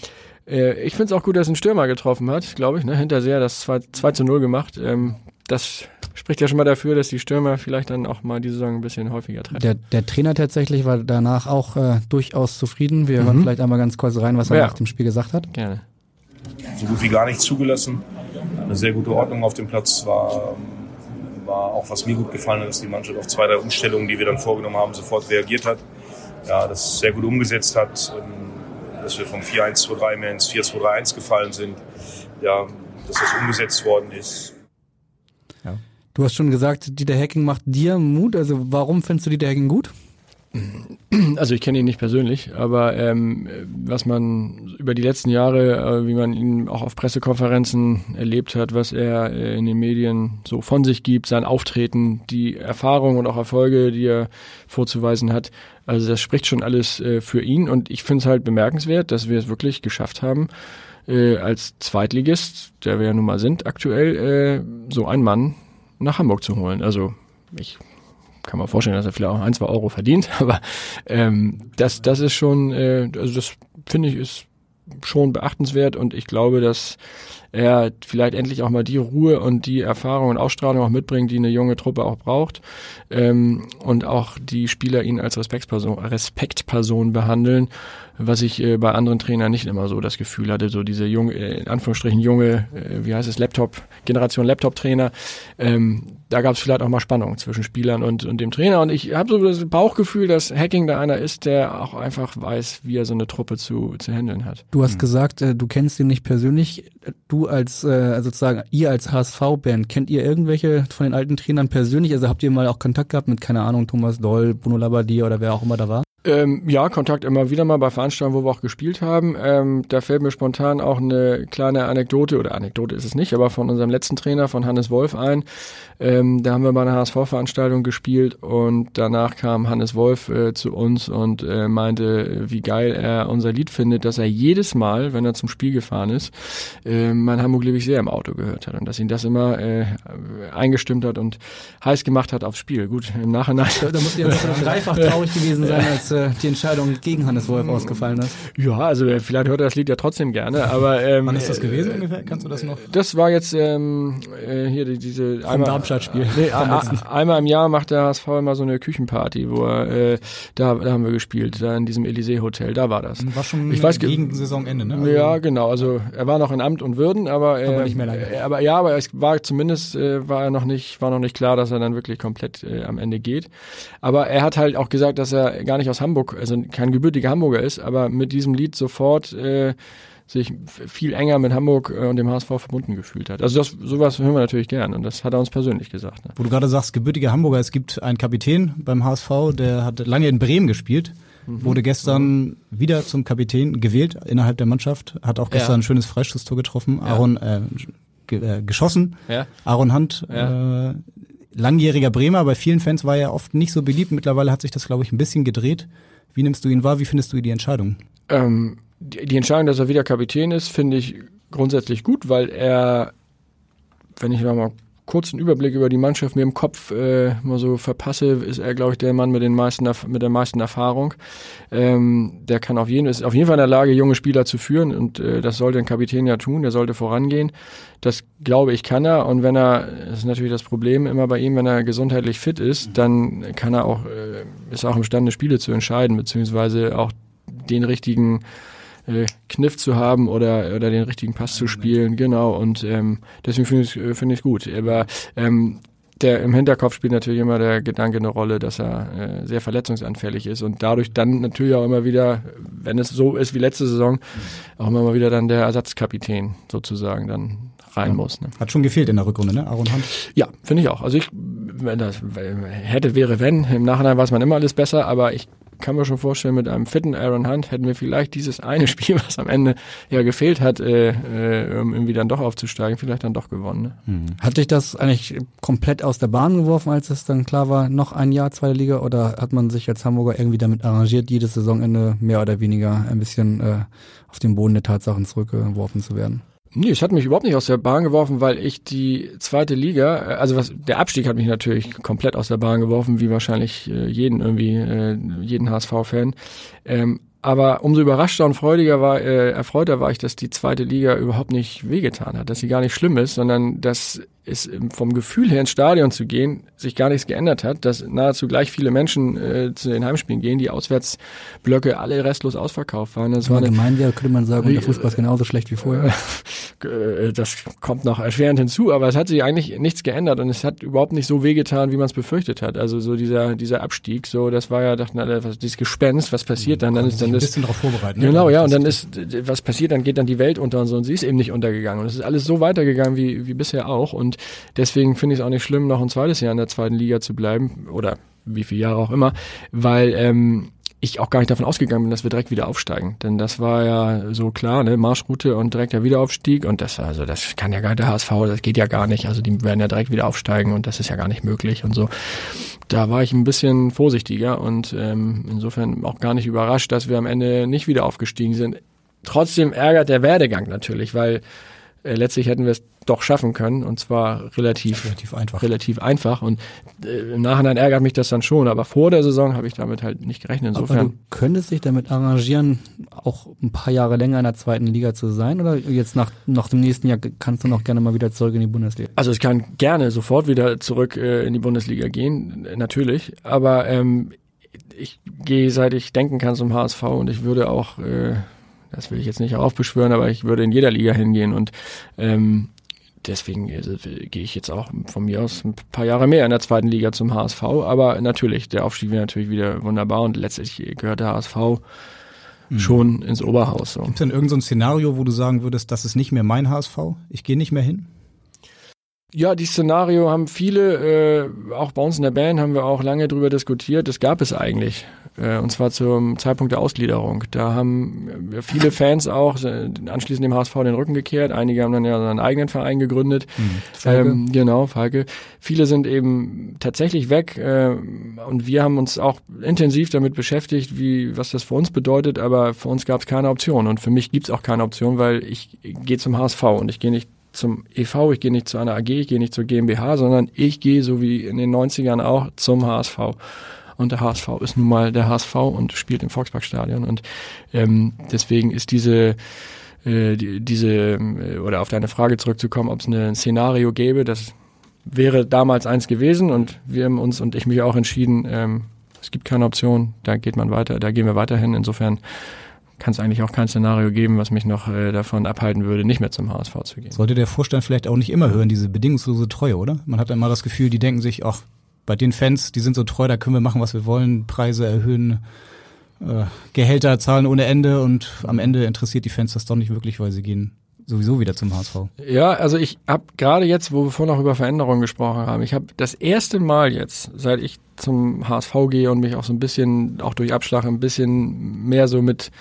äh, ich finde es auch gut, dass ein Stürmer getroffen hat, glaube ich. Ne? Hinterseher das 2, 2 zu 0 gemacht. Ähm, das spricht ja schon mal dafür, dass die Stürmer vielleicht dann auch mal die Saison ein bisschen häufiger treffen. Der, der Trainer tatsächlich war danach auch äh, durchaus zufrieden. Wir hören Mhm. vielleicht einmal ganz kurz rein, was er Ja. nach dem Spiel gesagt hat. Gerne. so gut wie gar nichts zugelassen. Eine sehr gute Ordnung auf dem Platz war, war auch was mir gut gefallen hat, dass die Mannschaft auf zwei, drei Umstellungen, die wir dann vorgenommen haben, sofort reagiert hat. Ja, das sehr gut umgesetzt hat, ähm, dass wir vom 4-1-2-3 mehr ins 4-2-3-1 gefallen sind. Ja, dass das umgesetzt worden ist. Du hast schon gesagt, Dieter Hacking macht dir Mut. Also warum findest du Dieter Hacking gut? Also ich kenne ihn nicht persönlich, aber ähm, was man über die letzten Jahre, äh, wie man ihn auch auf Pressekonferenzen erlebt hat, was er äh, in den Medien so von sich gibt, sein Auftreten, die Erfahrung und auch Erfolge, die er vorzuweisen hat, also das spricht schon alles äh, für ihn und ich finde es halt bemerkenswert, dass wir es wirklich geschafft haben, äh, als Zweitligist, der wir ja nun mal sind aktuell, äh, so einen Mann nach Hamburg zu holen. Also ich kann man vorstellen, dass er vielleicht auch ein, zwei Euro verdient, aber ähm, das, das ist schon, äh, also das finde ich ist schon beachtenswert und ich glaube, dass er vielleicht endlich auch mal die Ruhe und die Erfahrung und Ausstrahlung auch mitbringt, die eine junge Truppe auch braucht ähm, und auch die Spieler ihn als Respektperson, Respektperson behandeln, was ich äh, bei anderen Trainern nicht immer so das Gefühl hatte, so diese junge, äh, in Anführungsstrichen junge, äh, wie heißt es, Laptop, Generation Laptop-Trainer, ähm, da gab es vielleicht auch mal Spannung zwischen Spielern und, und dem Trainer und ich habe so das Bauchgefühl, dass Hacking da einer ist, der auch einfach weiß, wie er so eine Truppe zu, zu handeln hat. Du hast gesagt, äh, du kennst ihn nicht persönlich. Du als äh, sozusagen, ihr als HSV-Band, kennt ihr irgendwelche von den alten Trainern persönlich? Also habt ihr mal auch Kontakt gehabt mit, keine Ahnung, Thomas Doll, Bruno Labbadia oder wer auch immer da war? Ähm, ja, Kontakt immer wieder mal bei Veranstaltungen, wo wir auch gespielt haben. Ähm, da fällt mir spontan auch eine kleine Anekdote, oder Anekdote ist es nicht, aber von unserem letzten Trainer, von Hannes Wolf ein. Ähm, da haben wir bei einer HSV-Veranstaltung gespielt und danach kam Hannes Wolf äh, zu uns und äh, meinte, wie geil er unser Lied findet, dass er jedes Mal, wenn er zum Spiel gefahren ist, äh, mein Hamburg liebe ich sehr im Auto gehört hat und dass ihn das immer äh, eingestimmt hat und heiß gemacht hat aufs Spiel. Gut, im Nachhinein. Da, du ja dreifach traurig gewesen sein, als äh, die Entscheidung gegen Hannes Wolf ausgefallen ist. Ja, also äh, vielleicht hört er das Lied ja trotzdem gerne, aber ähm, Wann ist das gewesen ungefähr? Kannst du das noch? Das war jetzt ähm, äh, hier die, diese einmal, Darmstadt-Spiel. Nee, Vom einmal im Jahr macht der HSV immer so eine Küchenparty, wo er äh, da, da haben wir gespielt, da in diesem Elysee Hotel, da war das. War schon ich weiß ge- gegen Saisonende, ne? Also- ja, genau. Also er war noch in Amt und Würden, aber, äh, Aber nicht mehr lange. äh, aber ja, aber es war zumindest äh, war er noch nicht war noch nicht klar, dass er dann wirklich komplett äh, am Ende geht. Aber er hat halt auch gesagt, dass er gar nicht aus Hamburg, also kein gebürtiger Hamburger ist, aber mit diesem Lied sofort äh, sich viel enger mit Hamburg äh, und dem HSV verbunden gefühlt hat. Also das sowas hören wir natürlich gern und das hat er uns persönlich gesagt. Ne? Wo du gerade sagst, gebürtiger Hamburger, es gibt einen Kapitän beim HSV, der hat lange in Bremen gespielt, Mhm. wurde gestern wieder zum Kapitän gewählt innerhalb der Mannschaft, hat auch gestern Ja. ein schönes Freischusstor getroffen, Ja. Aaron äh, äh, geschossen, Ja. Aaron Hunt, Ja. äh, langjähriger Bremer, bei vielen Fans war er oft nicht so beliebt, mittlerweile hat sich das, glaube ich, ein bisschen gedreht. Wie nimmst du ihn wahr, wie findest du die Entscheidung? Ähm, die, die Entscheidung, dass er wieder Kapitän ist, finde ich grundsätzlich gut, weil er, wenn ich mal kurz einen Überblick über die Mannschaft mir im Kopf äh, mal so verpasse, ist er, glaube ich, der Mann mit den meisten mit der meisten Erfahrung. Ähm, der kann auf jeden ist auf jeden Fall in der Lage, junge Spieler zu führen und äh, das sollte ein Kapitän ja tun. Der sollte vorangehen. Das glaube ich kann er und wenn er, das ist natürlich das Problem immer bei ihm, wenn er gesundheitlich fit ist, dann kann er auch äh, ist er auch imstande Spiele zu entscheiden beziehungsweise auch den richtigen äh, Kniff zu haben oder oder den richtigen Pass zu spielen, genau. Und ähm, deswegen finde ich äh, finde ich gut. Aber ähm, der im Hinterkopf spielt natürlich immer der Gedanke eine Rolle, dass er äh, sehr verletzungsanfällig ist und dadurch dann natürlich auch immer wieder, wenn es so ist wie letzte Saison, auch immer mal wieder dann der Ersatzkapitän sozusagen dann rein Ja. muss. Ne? Hat schon gefehlt in der Rückrunde, ne? Aaron Hunt. Ja, finde ich auch. Also ich, wenn das hätte, wäre, wenn. Im Nachhinein weiß man immer alles besser, aber ich kann mir schon vorstellen, mit einem fitten Aaron Hunt hätten wir vielleicht dieses eine Spiel, was am Ende ja gefehlt hat, äh, äh, um irgendwie dann doch aufzusteigen, vielleicht dann doch gewonnen. Ne? Hat dich das eigentlich komplett aus der Bahn geworfen, als es dann klar war, noch ein Jahr zweite Liga? Oder hat man sich als Hamburger irgendwie damit arrangiert, jedes Saisonende mehr oder weniger ein bisschen äh, auf den Boden der Tatsachen zurückgeworfen zu werden? Nee, es hat mich überhaupt nicht aus der Bahn geworfen, weil ich die zweite Liga, äh, also was der Abstieg hat mich natürlich komplett aus der Bahn geworfen, wie wahrscheinlich äh, jeden irgendwie, äh, jeden HSV-Fan. Ähm, aber umso überraschter und freudiger war, äh, erfreuter war ich, dass die zweite Liga überhaupt nicht wehgetan hat, dass sie gar nicht schlimm ist, sondern dass es vom Gefühl her ins Stadion zu gehen, sich gar nichts geändert hat, dass nahezu gleich viele Menschen äh, zu den Heimspielen gehen, die Auswärtsblöcke alle restlos ausverkauft waren. Das Wenn war man gemein wäre, könnte man sagen, der Fußball ist genauso schlecht wie vorher. äh, das kommt noch erschwerend hinzu, aber es hat sich eigentlich nichts geändert und es hat überhaupt nicht so wehgetan, wie man es befürchtet hat. Also so dieser dieser Abstieg, so das war ja dachten alle, was dieses Gespenst, was passiert dann, dann ist dann ein ist bisschen darauf vorbereiten. ne? Genau, ja, und dann ist, was passiert, dann geht dann die Welt unter und so, und sie ist eben nicht untergegangen. Und es ist alles so weitergegangen wie, wie bisher auch. Und deswegen finde ich es auch nicht schlimm, noch ein zweites Jahr in der zweiten Liga zu bleiben, oder wie viele Jahre auch immer, weil ähm, ich auch gar nicht davon ausgegangen bin, dass wir direkt wieder aufsteigen. Denn das war ja so klar, ne, Marschroute und direkt der Wiederaufstieg. Und das, also das kann ja gar nicht der HSV, das geht ja gar nicht. Also die werden ja direkt wieder aufsteigen und das ist ja gar nicht möglich und so. Da war ich ein bisschen vorsichtiger und ähm, insofern auch gar nicht überrascht, dass wir am Ende nicht wieder aufgestiegen sind. Trotzdem ärgert der Werdegang natürlich, weil äh, letztlich hätten wir es doch schaffen können und zwar relativ, relativ einfach. Relativ einfach und äh, im Nachhinein ärgert mich das dann schon, aber vor der Saison habe ich damit halt nicht gerechnet. Aber Insofern du könntest dich damit arrangieren, auch ein paar Jahre länger in der zweiten Liga zu sein? Oder jetzt nach, nach dem nächsten Jahr kannst du noch gerne mal wieder zurück in die Bundesliga? Also ich kann gerne sofort wieder zurück äh, in die Bundesliga gehen, äh, natürlich. Aber ähm, ich gehe, seit ich denken kann, zum HSV und ich würde auch, äh, das will ich jetzt nicht aufbeschwören, aber ich würde in jeder Liga hingehen und ähm, deswegen äh, gehe ich jetzt auch von mir aus ein paar Jahre mehr in der zweiten Liga zum HSV. Aber natürlich, der Aufstieg wäre natürlich wieder wunderbar und letztlich gehört der HSV schon ins Oberhaus. So. Gibt es denn irgendein so Szenario, wo du sagen würdest, das ist nicht mehr mein HSV? Ich gehe nicht mehr hin? Ja, die Szenario haben viele, äh, auch bei uns in der Band haben wir auch lange drüber diskutiert. Das gab es eigentlich. Äh, und zwar zum Zeitpunkt der Ausgliederung. Da haben äh, viele Fans auch äh, anschließend dem HSV den Rücken gekehrt. Einige haben dann ja seinen eigenen Verein gegründet. Falke. Ähm, genau, Falke. Viele sind eben tatsächlich weg. Äh, und wir haben uns auch intensiv damit beschäftigt, wie was das für uns bedeutet. Aber für uns gab es keine Option. Und für mich gibt es auch keine Option, weil ich gehe zum HSV und ich gehe nicht zum EV, ich gehe nicht zu einer AG, ich gehe nicht zur GmbH, sondern ich gehe so wie in den 90ern auch zum HSV. Und der HSV ist nun mal der HSV und spielt im Volksparkstadion. Und ähm, deswegen ist diese äh, die, diese äh, oder auf deine Frage zurückzukommen, ob es ein Szenario gäbe, das wäre damals eins gewesen und wir haben uns und ich mich auch entschieden, ähm, es gibt keine Option, da geht man weiter, da gehen wir weiterhin. Insofern kann es eigentlich auch kein Szenario geben, was mich noch äh, davon abhalten würde, nicht mehr zum HSV zu gehen. Sollte der Vorstand vielleicht auch nicht immer hören, diese bedingungslose Treue, oder? Man hat immer das Gefühl, die denken sich, ach, bei den Fans, die sind so treu, da können wir machen, was wir wollen, Preise erhöhen, äh, Gehälter zahlen ohne Ende und am Ende interessiert die Fans das doch nicht wirklich, weil sie gehen sowieso wieder zum HSV. Ja, also ich habe gerade jetzt, wo wir vorhin noch über Veränderungen gesprochen haben, ich habe das erste Mal jetzt, seit ich zum HSV gehe und mich auch so ein bisschen, auch durch Abschlag ein bisschen mehr so mit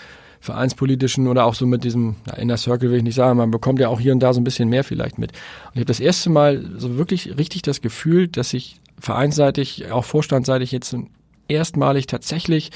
vereinspolitischen oder auch so mit diesem Inner Circle will ich nicht sagen, man bekommt ja auch hier und da so ein bisschen mehr vielleicht mit. Und ich habe das erste Mal so wirklich richtig das Gefühl, dass ich vereinsseitig, auch vorstandsseitig jetzt erstmalig tatsächlich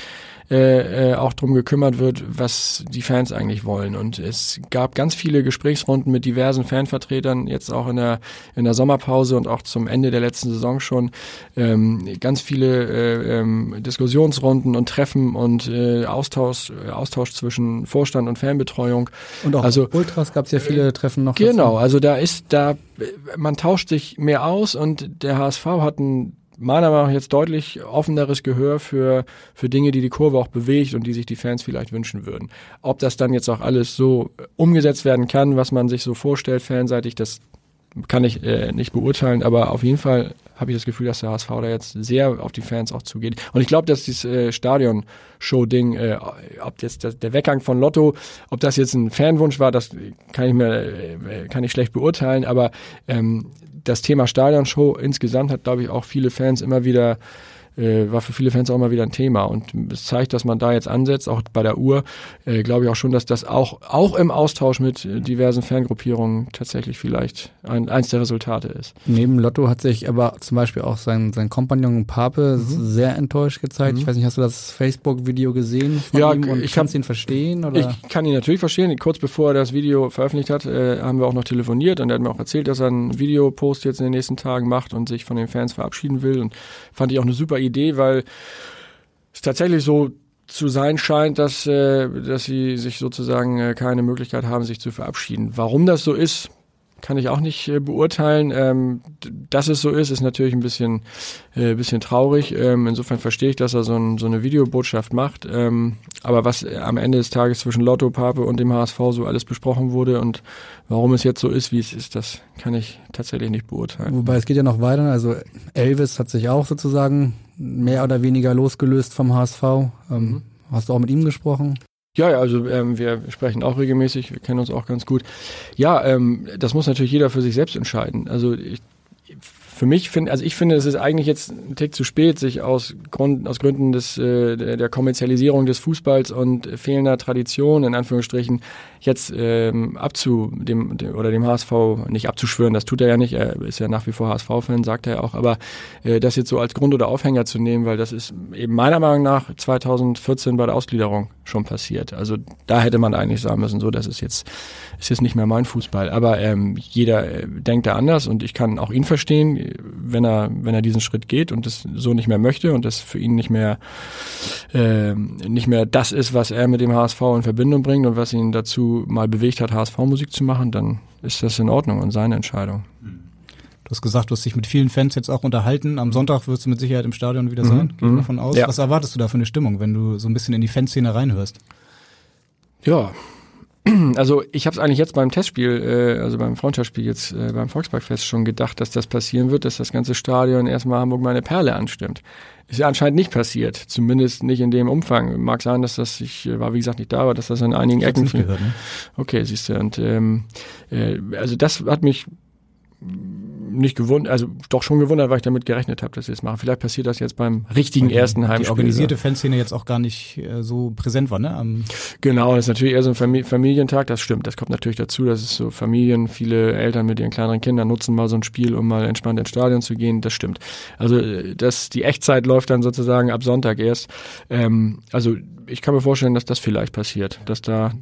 äh, äh, auch drum gekümmert wird, was die Fans eigentlich wollen. Und es gab ganz viele Gesprächsrunden mit diversen Fanvertretern, jetzt auch in der, in der Sommerpause und auch zum Ende der letzten Saison schon. Ähm, ganz viele äh, ähm, Diskussionsrunden und Treffen und äh, Austausch, äh, Austausch zwischen Vorstand und Fanbetreuung. Und auch also, Ultras gab es ja viele Treffen noch. Genau, dazu. also da ist da, man tauscht sich mehr aus und der HSV hat ein meiner Meinung nach jetzt deutlich offeneres Gehör für, für Dinge, die die Kurve auch bewegt und die sich die Fans vielleicht wünschen würden. Ob das dann jetzt auch alles so umgesetzt werden kann, was man sich so vorstellt, fanseitig, das kann ich äh, nicht beurteilen, aber auf jeden Fall habe ich das Gefühl, dass der HSV da jetzt sehr auf die Fans auch zugeht. Und ich glaube, dass dieses äh, Stadion-Show-Ding, äh, ob jetzt der, der Weggang von Lotto, ob das jetzt ein Fanwunsch war, das kann ich mir äh, kann ich schlecht beurteilen, aber ähm, das Thema Stadionshow insgesamt hat, glaube ich, auch viele Fans immer wieder äh, war für viele Fans auch immer wieder ein Thema. Und es zeigt, dass man da jetzt ansetzt, auch bei der Uhr, äh, glaube ich auch schon, dass das auch, auch im Austausch mit äh, diversen Fangruppierungen tatsächlich vielleicht ein, eins der Resultate ist. Neben Lotto hat sich aber zum Beispiel auch sein, sein Kompagnon Pape sehr enttäuscht gezeigt. Mhm. Ich weiß nicht, hast du das Facebook-Video gesehen von Ja, ihm und ich kannst ihn verstehen? Oder? Ich kann ihn natürlich verstehen. Kurz bevor er das Video veröffentlicht hat, äh, haben wir auch noch telefoniert und er hat mir auch erzählt, dass er einen Videopost jetzt in den nächsten Tagen macht und sich von den Fans verabschieden will. Und fand ich auch eine super Idee, weil es tatsächlich so zu sein scheint, dass, äh, dass sie sich sozusagen äh, keine Möglichkeit haben, sich zu verabschieden. Warum das so ist, kann ich auch nicht äh, beurteilen. Ähm, dass es so ist, ist natürlich ein bisschen, äh, bisschen traurig. Ähm, insofern verstehe ich, dass er so, ein, so eine Videobotschaft macht. Ähm, aber was am Ende des Tages zwischen Lotto, Pape und dem HSV so alles besprochen wurde und warum es jetzt so ist, wie es ist, das kann ich tatsächlich nicht beurteilen. Wobei es geht ja noch weiter. Also Elvis hat sich auch sozusagen mehr oder weniger losgelöst vom HSV. Ähm, Mhm. Hast du auch mit ihm gesprochen? Ja, ja, also ähm, wir sprechen auch regelmäßig, wir kennen uns auch ganz gut. Ja, ähm, das muss natürlich jeder für sich selbst entscheiden. Also ich, für mich finde, also ich finde, es ist eigentlich jetzt ein Tick zu spät, sich aus, Grund, aus Gründen des, äh, der der Kommerzialisierung des Fußballs und fehlender Tradition, in Anführungsstrichen, jetzt ähm, abzu, dem, dem, oder dem HSV nicht abzuschwören, das tut er ja nicht, er ist ja nach wie vor HSV-Fan, sagt er ja auch, aber äh, das jetzt so als Grund oder Aufhänger zu nehmen, weil das ist eben meiner Meinung nach 2014 bei der Ausgliederung schon passiert. Also da hätte man eigentlich sagen müssen, so, das ist jetzt, ist jetzt nicht mehr mein Fußball. Aber ähm, jeder äh, denkt da anders und ich kann auch ihn verstehen, wenn er, wenn er diesen Schritt geht und das so nicht mehr möchte und das für ihn nicht mehr, ähm, nicht mehr das ist, was er mit dem HSV in Verbindung bringt und was ihn dazu mal bewegt hat, HSV-Musik zu machen, dann ist das in Ordnung und seine Entscheidung. Du hast gesagt, du hast dich mit vielen Fans jetzt auch unterhalten. Am Sonntag wirst du mit Sicherheit im Stadion wieder Mhm, sein. Gehen mhm. davon aus. Ja. Was erwartest du da für eine Stimmung, wenn du so ein bisschen in die Fanszene reinhörst? Ja, also ich habe es eigentlich jetzt beim Testspiel, äh, also beim Freundschaftsspiel jetzt äh, beim Volksparkfest schon gedacht, dass das passieren wird, dass das ganze Stadion erstmal Hamburg meine Perle anstimmt. Ist ja anscheinend nicht passiert, zumindest nicht in dem Umfang. Mag sein, dass das, ich äh, war wie gesagt nicht da, aber dass das in einigen Ecken nicht gehört, ne? Okay, siehst du, und ähm, äh, also das hat mich nicht gewundert, also doch schon gewundert, weil ich damit gerechnet habe, dass sie es machen. Vielleicht passiert das jetzt beim richtigen ersten Heimspiel. Die organisierte Fanszene jetzt auch gar nicht äh, so präsent war, ne? Am Genau, das ist natürlich eher so ein Famili- Familientag, das stimmt. Das kommt natürlich dazu, dass es so Familien, viele Eltern mit ihren kleineren Kindern nutzen mal so ein Spiel, um mal entspannt ins Stadion zu gehen, das stimmt. Also äh, das, die Echtzeit läuft dann sozusagen ab Sonntag erst. Ähm, also ich kann mir vorstellen, dass das vielleicht passiert, dass da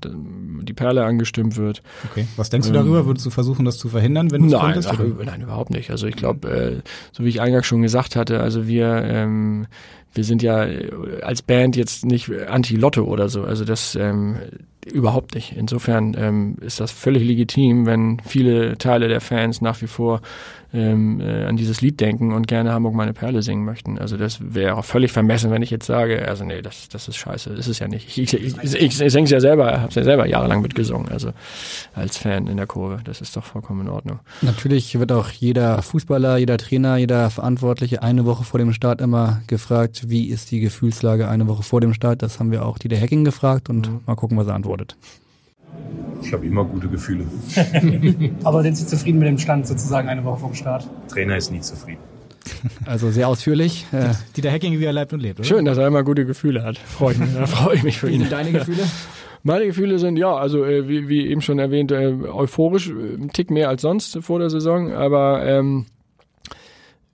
die Perle angestimmt wird. Okay. Was denkst du Ähm, darüber? Würdest du versuchen, das zu verhindern, wenn du es Nein, könntest? oder? nein, überhaupt nicht. Also ich glaube, äh, so wie ich eingangs schon gesagt hatte, also wir, ähm, wir sind ja äh, als Band jetzt nicht anti-Lotto oder so. Also das ähm, überhaupt nicht. Insofern ähm, ist das völlig legitim, wenn viele Teile der Fans nach wie vor ähm, äh, an dieses Lied denken und gerne Hamburg meine Perle singen möchten. Also das wäre auch völlig vermessen, wenn ich jetzt sage, also nee, das, das ist scheiße, das ist es ja nicht. Ich, ich, ich, ich, ich singe es ja selber, habe es ja selber jahrelang mitgesungen, also als Fan in der Kurve. Das ist doch vollkommen in Ordnung. Natürlich wird auch jeder Fußballer, jeder Trainer, jeder Verantwortliche eine Woche vor dem Start immer gefragt, wie ist die Gefühlslage eine Woche vor dem Start. Das haben wir auch Dieter Hacking gefragt und Mhm. mal gucken, was er antwortet. Ich habe immer gute Gefühle. Aber sind Sie zufrieden mit dem Stand sozusagen eine Woche vom Start? Trainer ist nie zufrieden. Also sehr ausführlich. Äh, Dieter Hacking, wie er lebt und lebt, oder? Schön, dass er immer gute Gefühle hat. Freue ich mich, da freue ich mich für Wie ihn. sind deine Gefühle? Meine Gefühle sind ja, also äh, wie, wie eben schon erwähnt, äh, euphorisch, äh, ein Tick mehr als sonst vor der Saison, aber ähm, äh,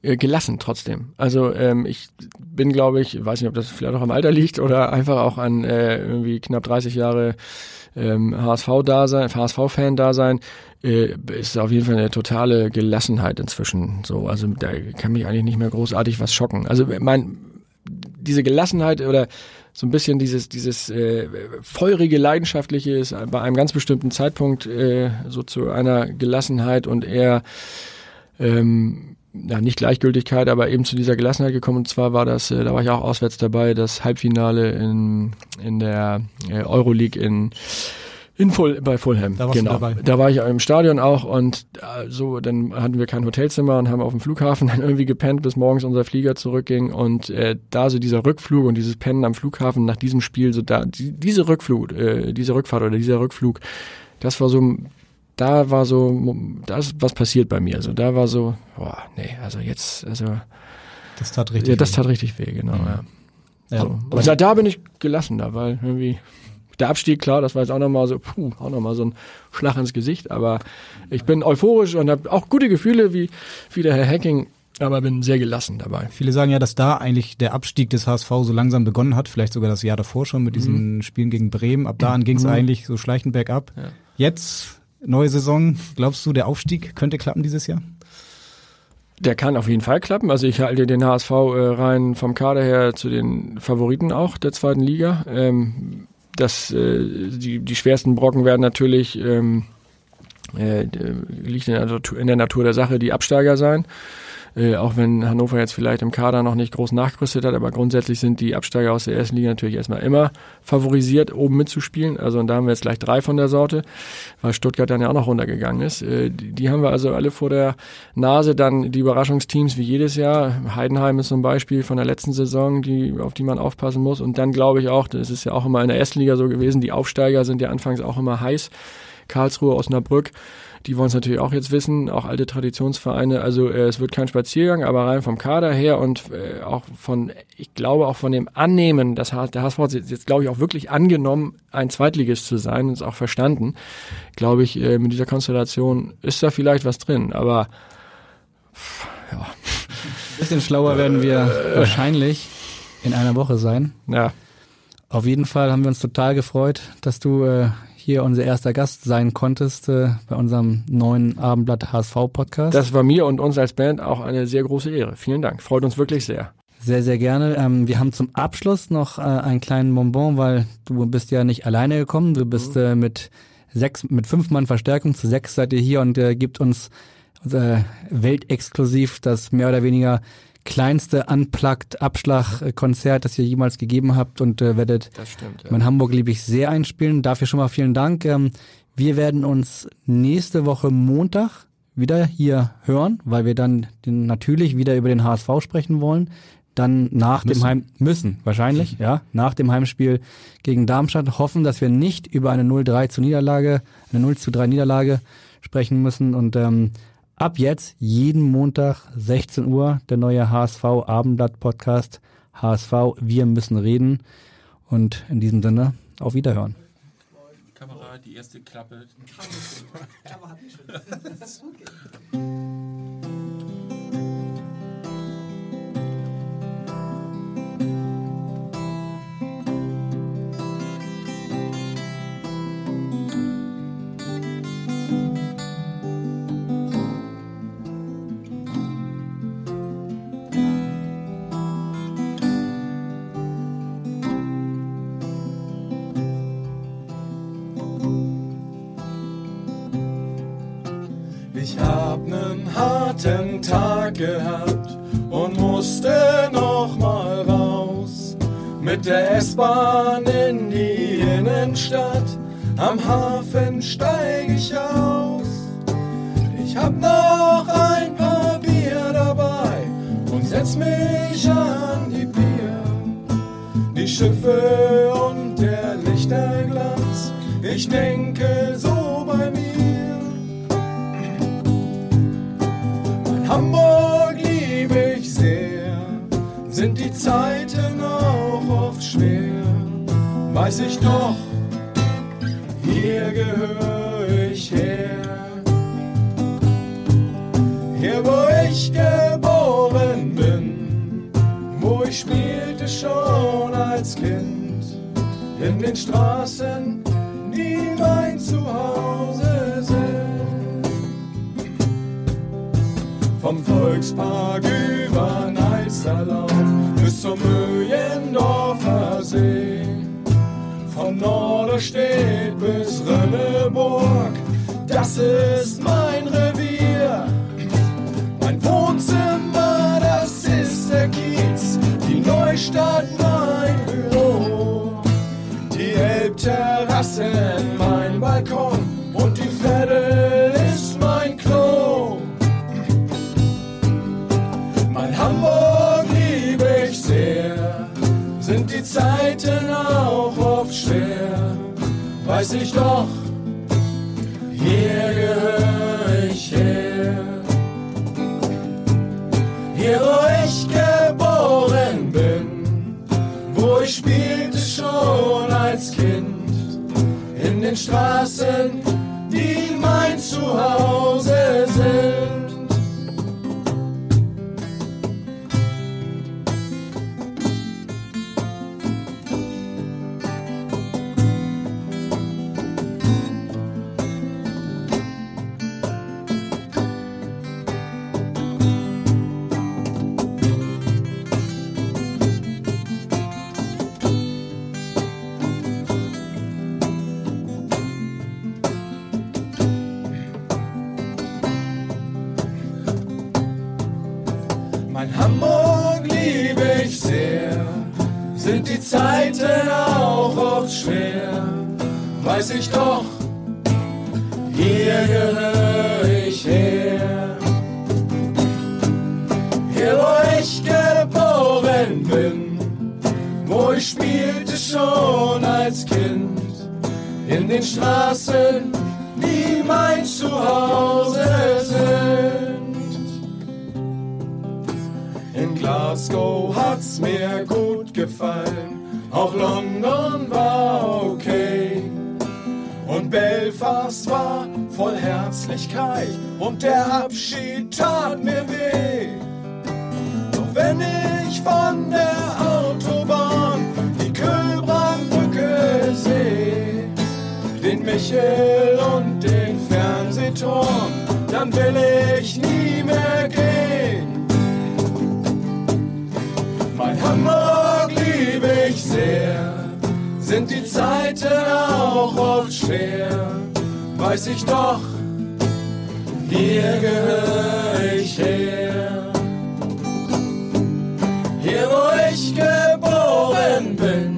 gelassen trotzdem. Also ähm, ich bin, glaube ich, weiß nicht, ob das vielleicht auch am Alter liegt oder einfach auch an äh, irgendwie knapp 30 Jahre ähm, HSV-Dasein, HSV-Fan-Dasein, äh, ist auf jeden Fall eine totale Gelassenheit inzwischen. So, also da kann mich eigentlich nicht mehr großartig was schocken. Also mein diese Gelassenheit oder so ein bisschen dieses dieses äh, feurige leidenschaftliche ist bei einem ganz bestimmten Zeitpunkt äh, so zu einer Gelassenheit und eher ähm, ja, nicht Gleichgültigkeit, aber eben zu dieser Gelassenheit gekommen. Und zwar war das, äh, da war ich auch auswärts dabei, das Halbfinale in, in der äh, Euroleague in in Full, bei Fulham. Da warst du genau. dabei. Da war ich im Stadion auch und äh, so, dann hatten wir kein Hotelzimmer und haben auf dem Flughafen dann irgendwie gepennt, bis morgens unser Flieger zurückging und äh, da so dieser Rückflug und dieses Pennen am Flughafen nach diesem Spiel, so da, die, diese Rückflug, äh, diese Rückfahrt oder dieser Rückflug, das war so, da war so, da ist was passiert bei mir. Also da war so, boah, nee, also jetzt, also Das tat richtig Ja, das weh. tat richtig weh, genau, ja. Ja, so. Aber seit da bin ich gelassen da, weil irgendwie der Abstieg, klar, das war jetzt auch nochmal so, puh, auch nochmal so ein Schlag ins Gesicht, aber ich bin euphorisch und habe auch gute Gefühle wie, wie der Herr Hacking, aber bin sehr gelassen dabei. Viele sagen ja, dass da eigentlich der Abstieg des HSV so langsam begonnen hat, vielleicht sogar das Jahr davor schon mit diesen Spielen gegen Bremen. Ab da an ging es Mhm. eigentlich so schleichend bergab. Ja. Jetzt, neue Saison, glaubst du, der Aufstieg könnte klappen dieses Jahr? Der kann auf jeden Fall klappen. Also ich halte den HSV äh, rein vom Kader her zu den Favoriten auch der zweiten Liga. Ähm, das, äh, die, die schwersten Brocken werden natürlich, ähm, äh, liegt in der, Natur, in der Natur der Sache, die Absteiger sein. Äh, auch wenn Hannover jetzt vielleicht im Kader noch nicht groß nachgerüstet hat, aber grundsätzlich sind die Absteiger aus der ersten Liga natürlich erstmal immer favorisiert, oben mitzuspielen. Also und da haben wir jetzt gleich drei von der Sorte, weil Stuttgart dann ja auch noch runtergegangen ist. Äh, die, die haben wir also alle vor der Nase. Dann die Überraschungsteams wie jedes Jahr. Heidenheim ist so ein Beispiel von der letzten Saison, die, auf die man aufpassen muss. Und dann glaube ich auch, das ist ja auch immer in der ersten Liga so gewesen, die Aufsteiger sind ja anfangs auch immer heiß. Karlsruhe, Osnabrück, die wollen es natürlich auch jetzt wissen, auch alte Traditionsvereine. Also äh, es wird kein Spaziergang, aber rein vom Kader her und äh, auch von, ich glaube auch von dem Annehmen, das H- der HSV hat jetzt, glaube ich auch wirklich angenommen, ein Zweitligist zu sein und es auch verstanden, glaube ich, äh, mit dieser Konstellation ist da vielleicht was drin. Aber Ein bisschen schlauer werden wir wahrscheinlich in einer Woche sein. Ja. Auf jeden Fall haben wir uns total gefreut, dass du äh, hier unser erster Gast sein konntest äh, bei unserem neuen Abendblatt HSV Podcast. das war mir und uns als Band auch eine sehr große Ehre. Vielen Dank, freut uns wirklich sehr. Sehr, sehr gerne. Ähm, wir haben zum Abschluss noch äh, einen kleinen Bonbon, weil du bist ja nicht alleine gekommen. Du bist äh, mit sechs, mit fünf Mann Verstärkung zu sechs seid ihr hier und äh, gibt uns äh, weltexklusiv das mehr oder weniger kleinste Unplugged-Abschlag-Konzert, das ihr jemals gegeben habt und äh, werdet Das stimmt, ja. mein Hamburg liebe ich sehr einspielen. Dafür schon mal vielen Dank. Ähm, wir werden uns nächste Woche Montag wieder hier hören, weil wir dann den, natürlich wieder über den HSV sprechen wollen. Dann nach Müssen. dem Heim müssen wahrscheinlich, ja, nach dem Heimspiel gegen Darmstadt hoffen, dass wir nicht über eine 0-3 zu Niederlage, eine 0 zu 3 Niederlage sprechen müssen und ähm, ab jetzt jeden Montag 16 Uhr der neue HSV Abendblatt Podcast HSV wir müssen reden und in diesem Sinne auf Wiederhören. Kamera, die erste Klappe. Ich Tag gehabt und musste noch mal raus. Mit der S-Bahn in die Innenstadt, am Hafen steig ich aus. Ich hab noch ein paar Bier dabei und setz mich an die Pier. Die Schiffe und der Lichterglanz, ich denke Weiß ich doch, hier gehöre ich her. Hier, wo ich geboren bin, wo ich spielte schon als Kind, in den Straßen, die mein Zuhause sind. Vom Volkspark über den bis zum Mühlendorfer See. Von Norderstedt bis Rönneburg, das ist mein Revier. Mein Wohnzimmer, das ist der Kiez, die Neustadt mein Büro. Die Elbterrassen, mein Balkon und die Veddel weiß ich doch, hier gehöre ich her. Hier, wo ich geboren bin, wo ich spielte schon als Kind, in den Straßen, die mein Zuhause spielte schon als Kind, in den Straßen, die mein Zuhause sind. In Glasgow hat's mir gut gefallen, auch London war okay. Und Belfast war voll Herzlichkeit und der Abschied tat mir weh. Doch wenn ich von der Autobahn Michel und den Fernsehturm, dann will ich nie mehr gehen. Mein Hamburg liebe ich sehr, sind die Zeiten auch oft schwer, weiß ich doch, hier gehöre ich her. Hier, wo ich geboren bin,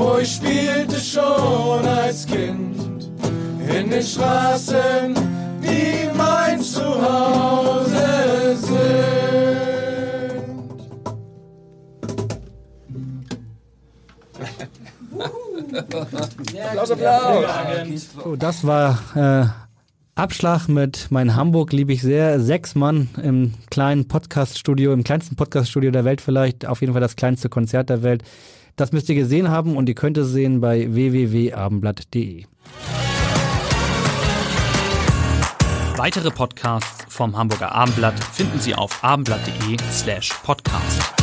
wo ich spielte schon als Kind, in den Straßen, die mein Zuhause sind. Applaus, Applaus. So, das war äh, Abschlag mit Mein Hamburg liebe ich sehr. Sechs Mann im kleinen Podcaststudio, im kleinsten Podcaststudio der Welt vielleicht, auf jeden Fall das kleinste Konzert der Welt. Das müsst ihr gesehen haben und ihr könnt es sehen bei www.abendblatt.de. Weitere Podcasts vom Hamburger Abendblatt finden Sie auf abendblatt.de slash podcast.